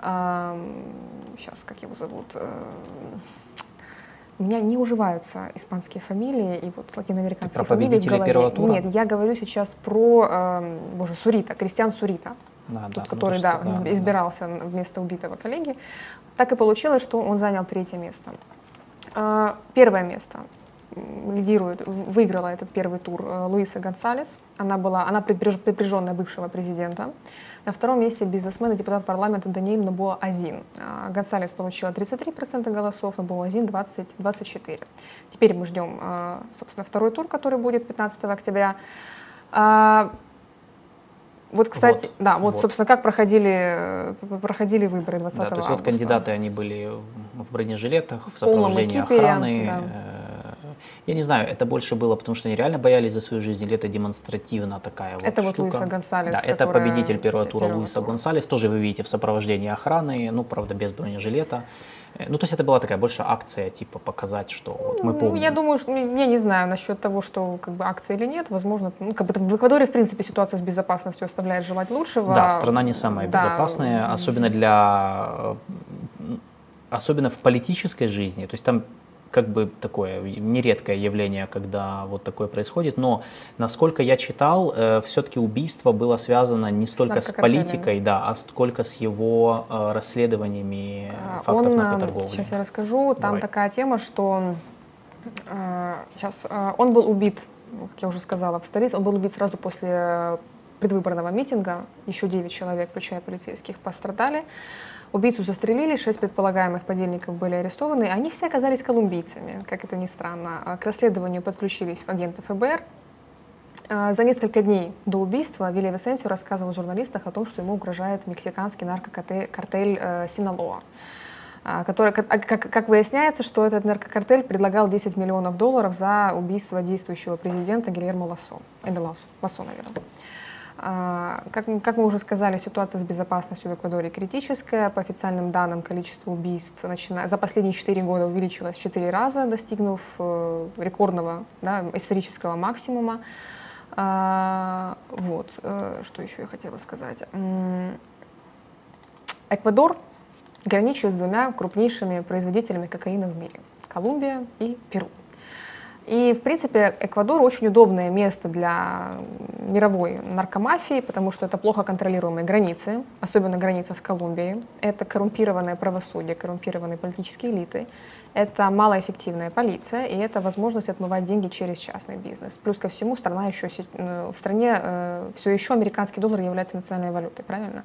э, сейчас, как его зовут, э, у меня не уживаются испанские фамилии и вот латиноамериканские фамилии в голове. Нет, я говорю сейчас про, э, боже, Сурита, Кристиан Сурита, да, тот, да, который, да, да, избирался да. вместо убитого коллеги. Так и получилось, что он занял третье место. А, первое место лидирует, выиграла этот первый тур э, Луиса Гонсалес. Она была, она приближенная бывшего президента. На втором месте бизнесмен и депутат парламента Даниэль Набуа Азин. А, Гонсалес получила 33% голосов, Набуа Азин 20, 24. Теперь мы ждем, э, собственно, второй тур, который будет 15 октября. Вот, кстати, вот, да, вот, вот, собственно, как проходили, проходили выборы 20 да, то есть августа. вот кандидаты, они были в бронежилетах, в сопровождении охраны. Да. Э, я не знаю, это больше было, потому что они реально боялись за свою жизнь, или это демонстративно такая вот Это штука? вот Луиса Гонсалес. Да, это победитель первого тура первого Луиса тура. Гонсалес, тоже вы видите в сопровождении охраны, ну, правда, без бронежилета. Э, ну, то есть это была такая больше акция, типа показать, что вот мы помним. Ну, я думаю, что, ну, я не знаю насчет того, что как бы акция или нет, возможно, ну, как бы в Эквадоре, в принципе, ситуация с безопасностью оставляет желать лучшего. Да, страна не самая да. безопасная, особенно для, э, особенно в политической жизни, то есть там как бы такое нередкое явление, когда вот такое происходит, но насколько я читал, э, все-таки убийство было связано не столько с, с политикой, да, а сколько с его э, расследованиями а, фактов он, наркоторговли. Сейчас я расскажу. Там Давай. такая тема, что э, сейчас э, он был убит, как я уже сказала, в столице. Он был убит сразу после предвыборного митинга. Еще 9 человек, включая полицейских, пострадали. Убийцу застрелили, шесть предполагаемых подельников были арестованы. Они все оказались колумбийцами, как это ни странно. А к расследованию подключились агенты ФБР. А, за несколько дней до убийства Вилли Висенсио рассказывал журналистах о том, что ему угрожает мексиканский наркокартель э, Синалоа а, который, как, как выясняется, что этот наркокартель предлагал 10 миллионов долларов за убийство действующего президента Гильермо Лассо, или Лассо, Лассо, наверное. А, как, как мы уже сказали, ситуация с безопасностью в Эквадоре критическая. По официальным данным, количество убийств начиная, за последние 4 года увеличилось в 4 раза, достигнув э, рекордного да, исторического максимума. А, вот, э, что еще я хотела сказать. Эквадор граничит с двумя крупнейшими производителями кокаина в мире – Колумбия и Перу. И, в принципе, Эквадор очень удобное место для мировой наркомафии, потому что это плохо контролируемые границы, особенно граница с Колумбией. Это коррумпированное правосудие, коррумпированные политические элиты. Это малоэффективная полиция, и это возможность отмывать деньги через частный бизнес. Плюс ко всему, страна еще, в стране э, все еще американский доллар является национальной валютой, правильно?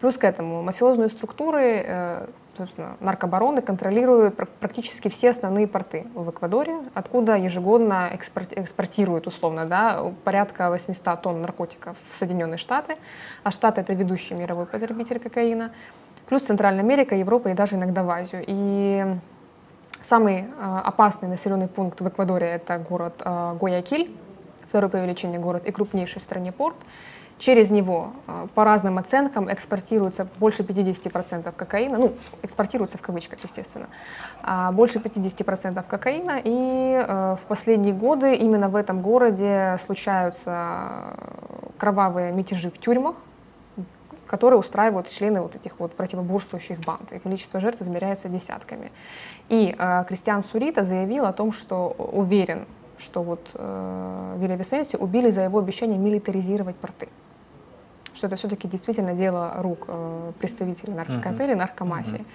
Плюс к этому мафиозные структуры э, собственно, наркобароны контролируют практически все основные порты в Эквадоре, откуда ежегодно экспортируют, условно, да, порядка 800 тонн наркотиков в Соединенные Штаты, а Штаты — это ведущий мировой потребитель кокаина, плюс Центральная Америка, Европа и даже иногда в Азию. И Самый э, опасный населенный пункт в Эквадоре это город э, Гуаякиль, второй по величине город и крупнейший в стране порт. Через него, э, по разным оценкам, экспортируется больше 50% кокаина, ну, экспортируется в кавычках, естественно, а больше 50% кокаина, и э, в последние годы именно в этом городе случаются кровавые мятежи в тюрьмах, которые устраивают члены вот этих вот противоборствующих банд, и количество жертв измеряется десятками. И э, Кристиан Сурита заявил о том, что уверен, что вот э, Вилли Висенси убили за его обещание милитаризировать порты что это все-таки действительно дело рук э, представителей наркокартелей, наркомафии. Uh-huh.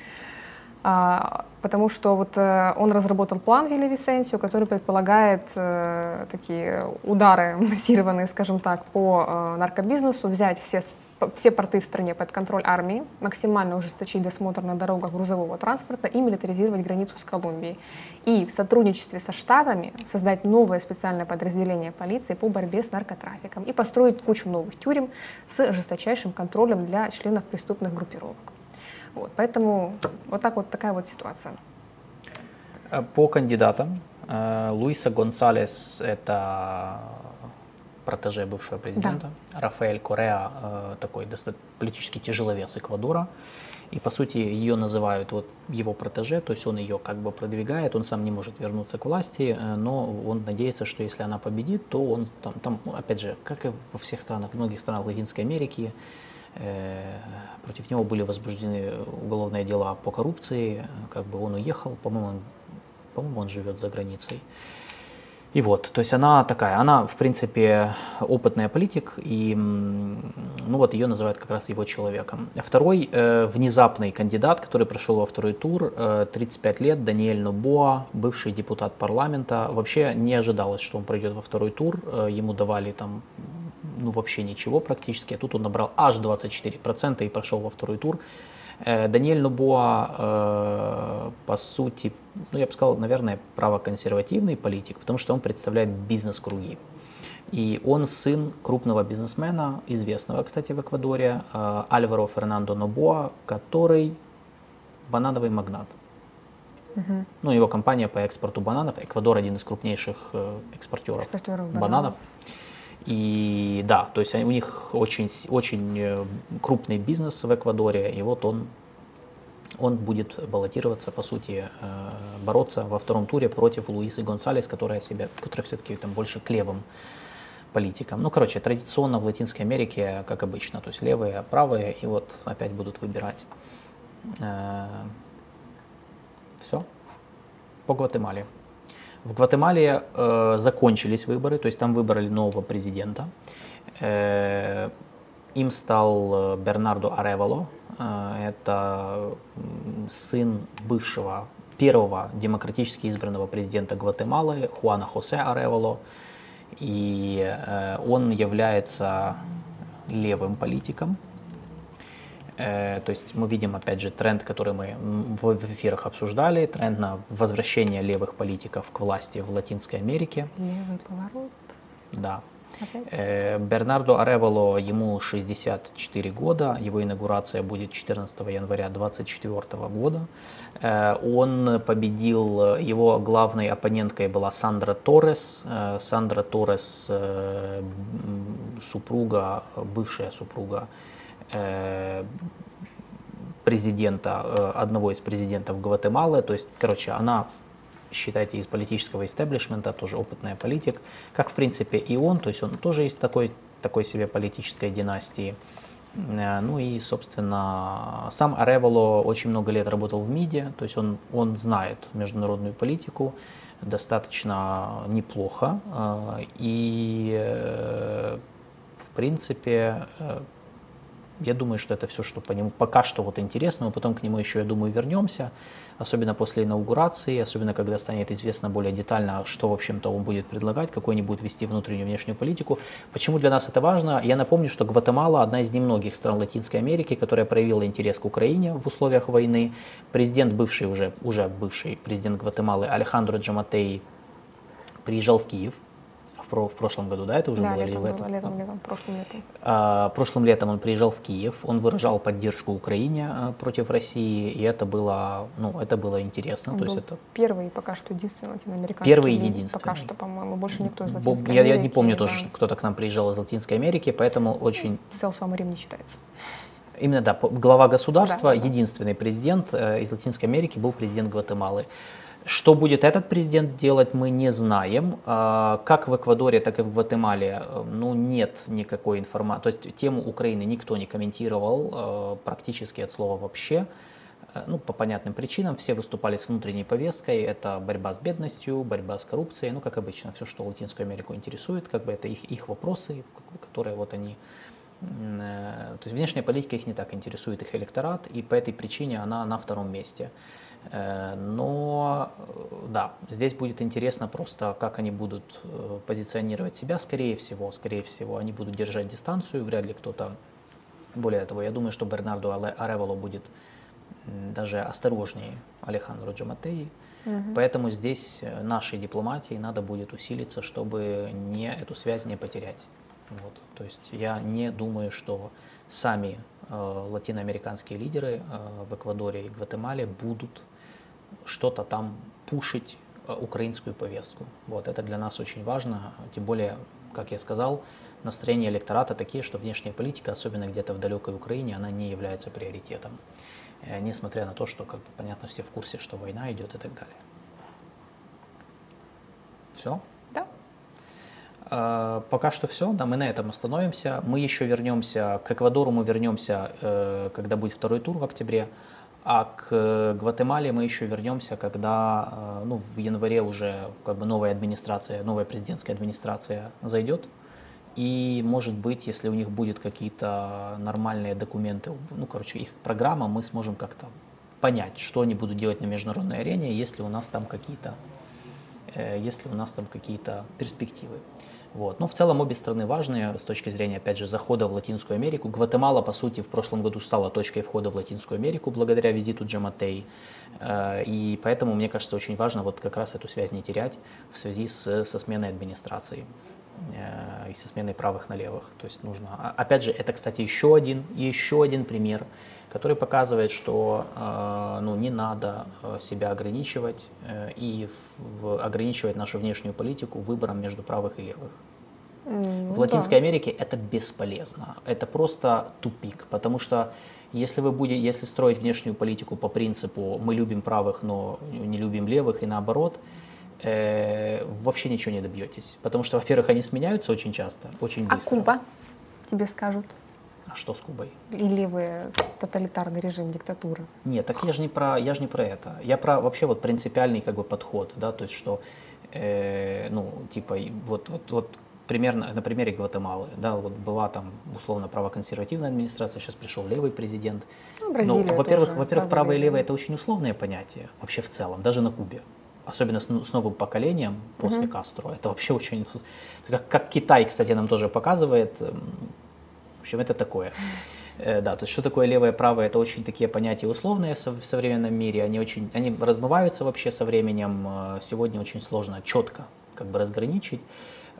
А, потому что вот э, он разработал план Вилли Висенсио, который предполагает э, такие удары массированные, скажем так, по э, наркобизнесу, взять все, все порты в стране под контроль армии, максимально ужесточить досмотр на дорогах грузового транспорта и милитаризировать границу с Колумбией. И в сотрудничестве со Штатами создать новое специальное подразделение полиции по борьбе с наркотрафиком и построить кучу новых тюрем с жесточайшим контролем для членов преступных группировок. Вот, поэтому вот так вот такая вот ситуация. Э, по кандидатам. Э, Луиса Гонсалес – это протеже бывшего президента. Да. Рафаэль Кореа э, – такой политический тяжеловес Эквадора. И, по сути, ее называют вот его протеже, то есть он ее как бы продвигает, он сам не может вернуться к власти, но он надеется, что если она победит, то он там, там опять же, как и во всех странах, в многих странах Латинской Америки, Э, против него были возбуждены уголовные дела по коррупции, как бы он уехал, по-моему, он, по-моему, он живет за границей. И вот, то есть она такая, она, в принципе, опытная политик, и, ну вот, ее называют как раз его человеком. Второй э, внезапный кандидат, который прошел во второй тур, э, 35 лет, Даниэль Нобоа, бывший депутат парламента. Вообще не ожидалось, что он пройдет во второй тур, э, ему давали там ну, вообще ничего практически, а тут он набрал аж 24% и прошел во второй тур. Э, Даниэль Нубуа, э, по сути, ну, я бы сказал, наверное, правоконсервативный политик, потому что он представляет бизнес-круги. И он сын крупного бизнесмена, известного, кстати, в Эквадоре, э, Альваро Фернандо Нобуа, который банановый магнат. Угу. Ну, его компания по экспорту бананов. Эквадор один из крупнейших экспортеров, экспортеров бананов. бананов. И да, то есть у них очень, очень э, крупный бизнес в Эквадоре, и вот он, он будет баллотироваться, по сути, э, бороться во втором туре против Луисы Гонсалес, которая, себя, которая все-таки там больше к левым политикам. Ну, короче, традиционно в Латинской Америке, как обычно, то есть левые, правые, и вот опять будут выбирать. Э, Все. По Гватемале. В Гватемале э, закончились выборы, то есть там выбрали нового президента. Э, им стал э, Бернардо Аревало. Э, это сын бывшего первого демократически избранного президента Гватемалы Хуана Хосе Аревало. И э, он является левым политиком. Э, то есть мы видим, опять же, тренд, который мы в эфирах обсуждали, тренд на возвращение левых политиков к власти в Латинской Америке. Левый поворот. Да. Опять? Э, Бернардо Аревало, ему 64 года, его инаугурация будет 14 января 2024 года. Э, он победил, его главной оппоненткой была Сандра Торрес. Сандра Торрес, супруга, бывшая супруга президента, э, одного из президентов Гватемалы. То есть, короче, она, считайте, из политического истеблишмента, тоже опытная политик, как, в принципе, и он, то есть он тоже из такой, такой себе политической династии. Э, ну и, собственно, сам Ареволо очень много лет работал в МИДе, то есть он, он знает международную политику достаточно неплохо. И, в принципе, я думаю, что это все, что по нему пока что вот интересно, мы потом к нему еще, я думаю, вернемся, особенно после инаугурации, особенно когда станет известно более детально, что, в общем-то, он будет предлагать, какой они будут вести внутреннюю и внешнюю политику. Почему для нас это важно? Я напомню, что Гватемала одна из немногих стран Латинской Америки, которая проявила интерес к Украине в условиях войны. Президент, бывший уже, уже бывший президент Гватемалы Алехандро Джаматей приезжал в Киев про, в прошлом году, да, это уже да, было? Летом, или в этом? летом, летом, прошлым летом. А, прошлым летом он приезжал в Киев, он выражал поддержку Украине а, против России, и это было, ну, это было интересно. Он то был есть это первый пока что единственный латиноамериканский. Первый и единственный. Пока что, по-моему, больше никто из Латинской я, Америки. я не помню да. тоже, что кто-то к нам приезжал из Латинской Америки, поэтому очень Писал сам Рим не читается. Именно, да, глава государства, Да, да, да. единственный президент э, из Латинской Америки был президент Гватемалы. Что будет этот президент делать, мы не знаем. А, Как в Эквадоре, так и в Гватемале, э, ну, нет никакой информации. То есть тему Украины никто не комментировал э, практически от слова вообще. Э, Ну, по понятным причинам, все выступали с внутренней повесткой. Это борьба с бедностью, борьба с коррупцией, ну, как обычно, все, что Латинскую Америку интересует, как бы это их, их вопросы, которые вот они То есть внешняя политика их не так интересует, их электорат, и по этой причине она на втором месте. Э, Но э, да, здесь будет интересно просто, как они будут э, позиционировать себя. Скорее всего, скорее всего, они будут держать дистанцию, вряд ли кто-то. Более того, я думаю, что Бернардо Але- Аревало будет даже осторожнее Алехандро Джаматеи. Поэтому здесь нашей дипломатии надо будет усилиться, чтобы не, эту связь не потерять. Вот. То есть я не думаю, что сами латиноамериканские лидеры э, в Эквадоре и Гватемале будут что-то там пушить э, украинскую повестку. Вот это для нас очень важно, тем более, как я сказал, настроения электората такие, что внешняя политика, особенно где-то в далекой Украине, она не является приоритетом, Э, несмотря на то, что, как понятно, все в курсе, что война идет и так далее. Все? Э, Пока что все, да, мы на этом остановимся. Мы еще вернемся, к Эквадору мы вернемся, э, когда будет второй тур в октябре, а к Гватемале мы еще вернемся, когда э, ну, в январе уже как бы новая администрация, новая президентская администрация зайдет. И, может быть, если у них будут какие-то нормальные документы, ну, короче, их программа, мы сможем как-то понять, что они будут делать на международной арене, если у нас там какие-то э, если у нас там какие-то перспективы. Вот. Но в целом обе страны важные с точки зрения, опять же, захода в Латинскую Америку. Гватемала, по сути, в прошлом году стала точкой входа в Латинскую Америку благодаря визиту Джаматей. Э, И поэтому, мне кажется, очень важно вот как раз эту связь не терять в связи с, со сменой администрации э, и со сменой правых на левых. То есть нужно, а- опять же, это, кстати, еще один, еще один пример, который показывает, что э, ну, не надо э, себя ограничивать э, и ограничивать нашу внешнюю политику выбором между правых и левых. М, В ну Латинской да. Америке это бесполезно. Это просто тупик, потому что если вы будете, если строить внешнюю политику по принципу мы любим правых, но не любим левых и наоборот, э, вообще ничего не добьетесь. Потому что, во-первых, они сменяются очень часто, очень А быстро. Куба? Тебе скажут. А что с Кубой? Или вы тоталитарный режим, диктатура? Нет, так я же не про, я же не про это. Я про вообще вот принципиальный как бы подход, да, то есть что, э, ну, типа, вот, вот, вот примерно на примере Гватемалы, да, вот была там условно правоконсервативная администрация, сейчас пришел левый президент. Ну, Ну, во-первых, во-первых, правое и левое это очень условное понятие вообще в целом, даже на Кубе. Особенно с, с новым поколением после Кастро. Это вообще очень... Как, как Китай, кстати, нам тоже показывает. В общем, это такое. Э, Да, то есть что такое левое и правое, это очень такие понятия условные в современном мире, они очень, они размываются вообще со временем, Э, сегодня очень сложно четко как бы разграничить.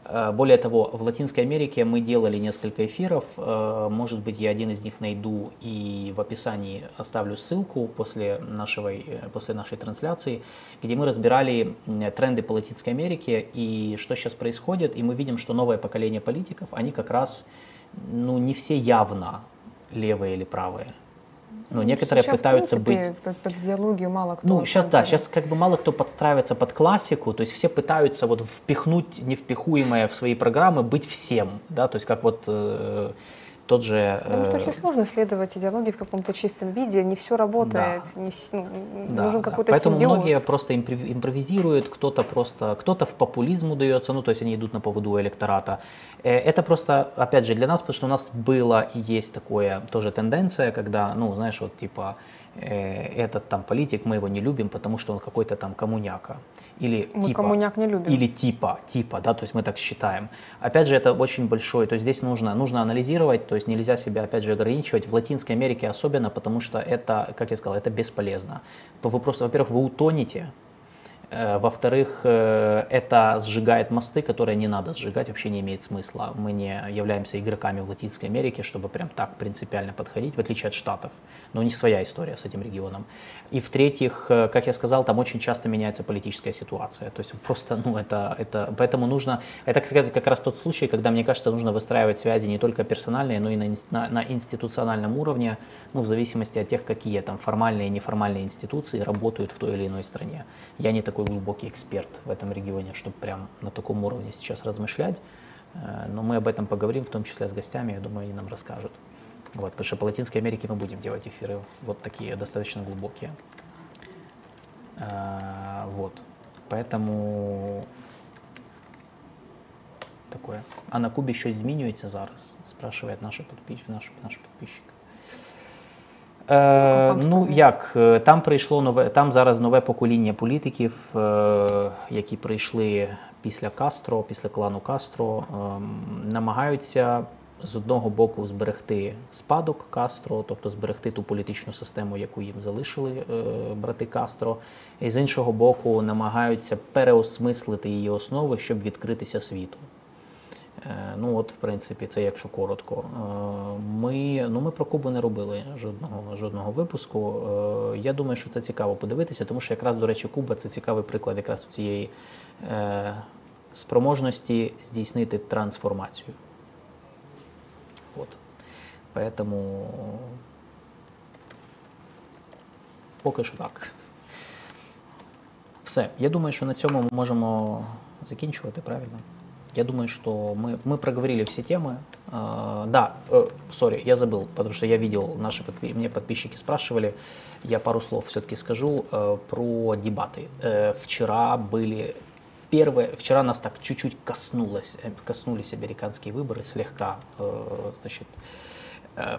Э, Более того, в Латинской Америке мы делали несколько эфиров, может быть, я один из них найду и в описании оставлю ссылку после, нашего, после нашей трансляции, где мы разбирали тренды по Латинской Америке и что сейчас происходит, и мы видим, что новое поколение политиков, они как раз, ну, не все явно левые или правые. Но некоторые Сейчас, пытаются в принципе, быть... Под, идеологию мало кто. Ну, сейчас да, сейчас как бы мало кто подстраивается под классику, то есть все пытаются вот впихнуть невпихуемое в свои программы, быть всем, да, то есть как вот э, тот же... Потому что э, очень сложно следовать идеологии в каком-то чистом виде, не все работает, не вс- ну, Да, нужен да. какой-то Поэтому симбиоз. многие просто импро- импровизируют, кто-то просто, кто-то в популизм удается, ну то есть они идут на поводу электората. Э, Это просто, опять же, для нас, потому что у нас было и есть такое тоже тенденция, когда, ну знаешь, вот типа э, этот там политик, мы его не любим, потому что он какой-то там коммуняка. Или Мы типа, коммуняк не любим. Или типа, типа, да, то есть мы так считаем. Опять же, это очень большой, то есть здесь нужно, нужно анализировать, то есть нельзя себя, опять же, ограничивать, в Латинской Америке особенно, потому что это, как я сказал, это бесполезно. Вы просто, во-первых, вы утонете, во-вторых, э, это сжигает мосты, которые не надо сжигать, вообще не имеет смысла. Мы не являемся игроками в Латинской Америке, чтобы прям так принципиально подходить, в отличие от Штатов. Но у них своя история с этим регионом. И в-третьих, э, как я сказал, там очень часто меняется политическая ситуация. То есть просто, ну, это, это, поэтому нужно, это как раз тот случай, когда, мне кажется, нужно выстраивать связи не только персональные, но и на, на, на институциональном уровне, ну, в зависимости от тех, какие там формальные и неформальные институции работают в той или иной стране. Я не такой глубокий эксперт в этом регионе, чтобы прям на таком уровне сейчас размышлять, э, но мы об этом поговорим, в том числе с гостями, я думаю, они нам расскажут. Вот, потому что по Латинской Америке мы будем делать эфиры вот такие, достаточно глубокие. А, вот. Поэтому такое. А на Кубе щось змінюється зараз? Спрашиває наша підписчик, наш, наш підписчик. Е, ну як, там прийшло нове, там зараз нове покоління політиків, е, які прийшли після Кастро, після клану Кастро, е, намагаються з одного боку зберегти спадок Кастро, тобто зберегти ту політичну систему, яку їм залишили е, брати Кастро, і з іншого боку, намагаються переосмислити її основи, щоб відкритися світу. Е, ну от, в принципі, це якщо коротко. Е, ми ну, ми про Кубу не робили жодного жодного випуску. Я думаю, що це цікаво подивитися, тому що якраз, до речі, Куба це цікавий приклад якраз цієї спроможності здійснити трансформацію. Вот. Поэтому поки що так. Все. Я думаю, що на цьому ми можемо закінчувати, правильно? Я думаю, что мы, мы проговорили все темы. Uh, да, сори, uh, я забыл, потому что я видел, наши подпи- мне подписчики спрашивали, я пару слов все-таки скажу uh, про дебаты. Э, вчера были первое, вчера нас так чуть-чуть коснулось, э, коснулись американские выборы слегка, э, значит, э,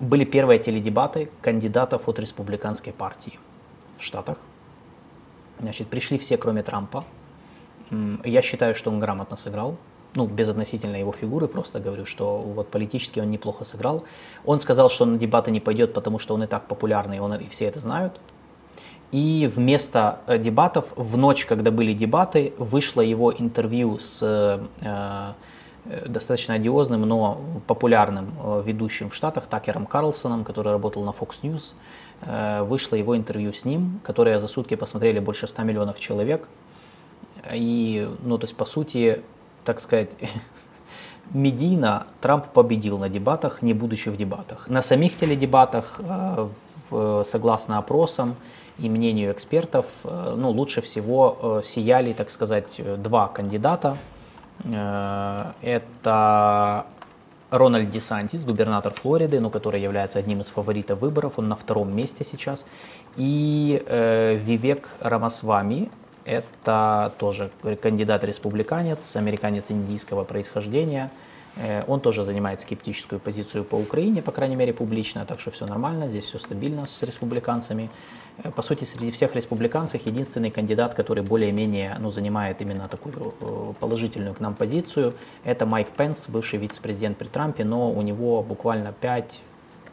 были первые теледебаты кандидатов от республиканской партии в Штатах. Значит, пришли все, кроме Трампа. Я считаю, что он грамотно сыграл. Ну, без относительно его фигуры, просто говорю, что вот политически он неплохо сыграл. Он сказал, что на дебаты не пойдет, потому что он и так популярный, он, и все это знают. И вместо э, дебатов, в ночь, когда были дебаты, вышло его интервью с э, э, достаточно одиозным, но популярным ведущим в Штатах Такером Карлсоном, который работал на Fox News. Вышло его интервью с ним, которое за сутки посмотрели больше 100 миллионов человек. И, ну, то есть, по сути, так сказать, медийно Трамп победил на дебатах, не будучи в дебатах. На самих теледебатах, согласно опросам, и мнению экспертов, э, ну, лучше всего э, сияли, так сказать, два кандидата. Э, это Рональд Десантис, губернатор Флориды, ну, который является одним из фаворитов выборов, он на втором месте сейчас. И э, Вивек Рамасвами, это тоже кандидат-республиканец, американец индийского происхождения. Он тоже занимает скептическую позицию по Украине, по крайней мере, публично, так что все нормально, здесь все стабильно с республиканцами. Э, по сути, среди всех республиканцев единственный кандидат, который более-менее ну, занимает именно такую э, положительную к нам позицию, это Майк Пенс, бывший вице-президент при Трампе, но у него буквально 5,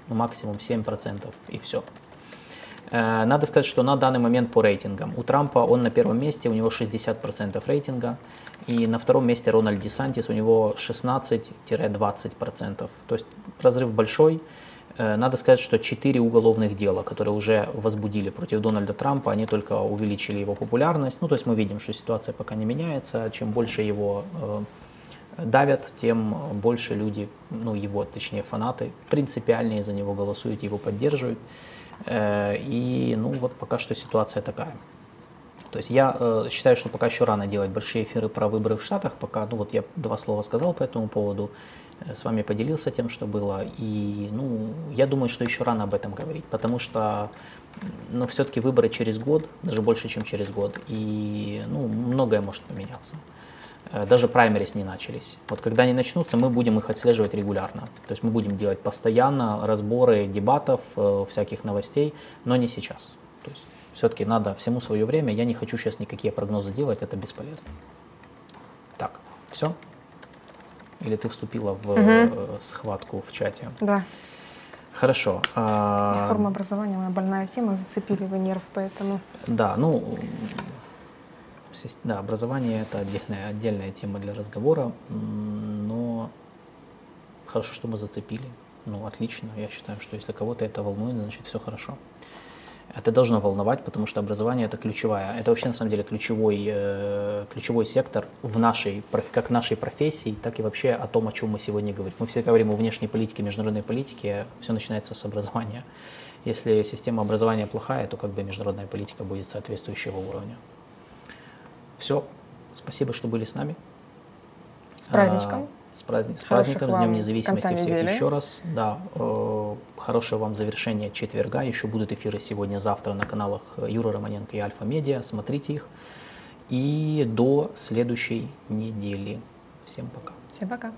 ну, максимум 7% и все. Э, надо сказать, что на данный момент по рейтингам. У Трампа он на первом месте, у него 60% рейтинга. И на втором месте Рональд Десантис, у него 16-20%. То есть разрыв большой. Э, надо сказать, что четыре уголовных дела, которые уже возбудили против Дональда Трампа, они только увеличили его популярность. Ну, то есть мы видим, что ситуация пока не меняется. Чем больше его э, давят, тем больше люди, ну, его, точнее, фанаты, принципиальнее за него голосуют, его поддерживают. Э, и, ну, вот пока что ситуация такая. То есть я считаю, что пока еще рано делать большие эфиры про выборы в Штатах, пока, ну вот я два слова сказал по этому поводу. Э, с вами поделился тем, что было. И ну, я думаю, что еще рано об этом говорить, потому что но все-таки выборы через год, даже больше, чем через год, и ну, многое может поменяться. Э, даже праймерис не начались. Вот когда они начнутся, мы будем их отслеживать регулярно. То есть мы будем делать постоянно разборы дебатов, э, всяких новостей, но не сейчас. То есть все-таки надо всему свое время. Я не хочу сейчас никакие прогнозы делать, это бесполезно. Так, все? Или ты вступила в угу. схватку в чате? Да. Хорошо. А... Форма образования моя больная тема, зацепили вы нерв, поэтому. Да, ну Да, образование это отдельная, отдельная тема для разговора, но хорошо, что мы зацепили. Ну, отлично. Я считаю, что если кого-то это волнует, значит все хорошо. Это должно волновать, потому что образование это ключевая, это вообще на самом деле ключевой, э, ключевой сектор в нашей, как в нашей профессии, так и вообще о том, о чем мы сегодня говорим. Мы все говорим о внешней политике, международной политике, все начинается с образования. Если система образования плохая, то как бы международная политика будет соответствующего уровня. Все. Спасибо, что были с нами. С праздничком. С, праздник, с праздником, с Днем Независимости всех недели. еще раз. Да, э, хорошего вам завершения четверга. Еще будут эфиры сегодня-завтра на каналах Юра Романенко и Альфа Медиа. Смотрите их. И до следующей недели. Всем пока. Всем пока.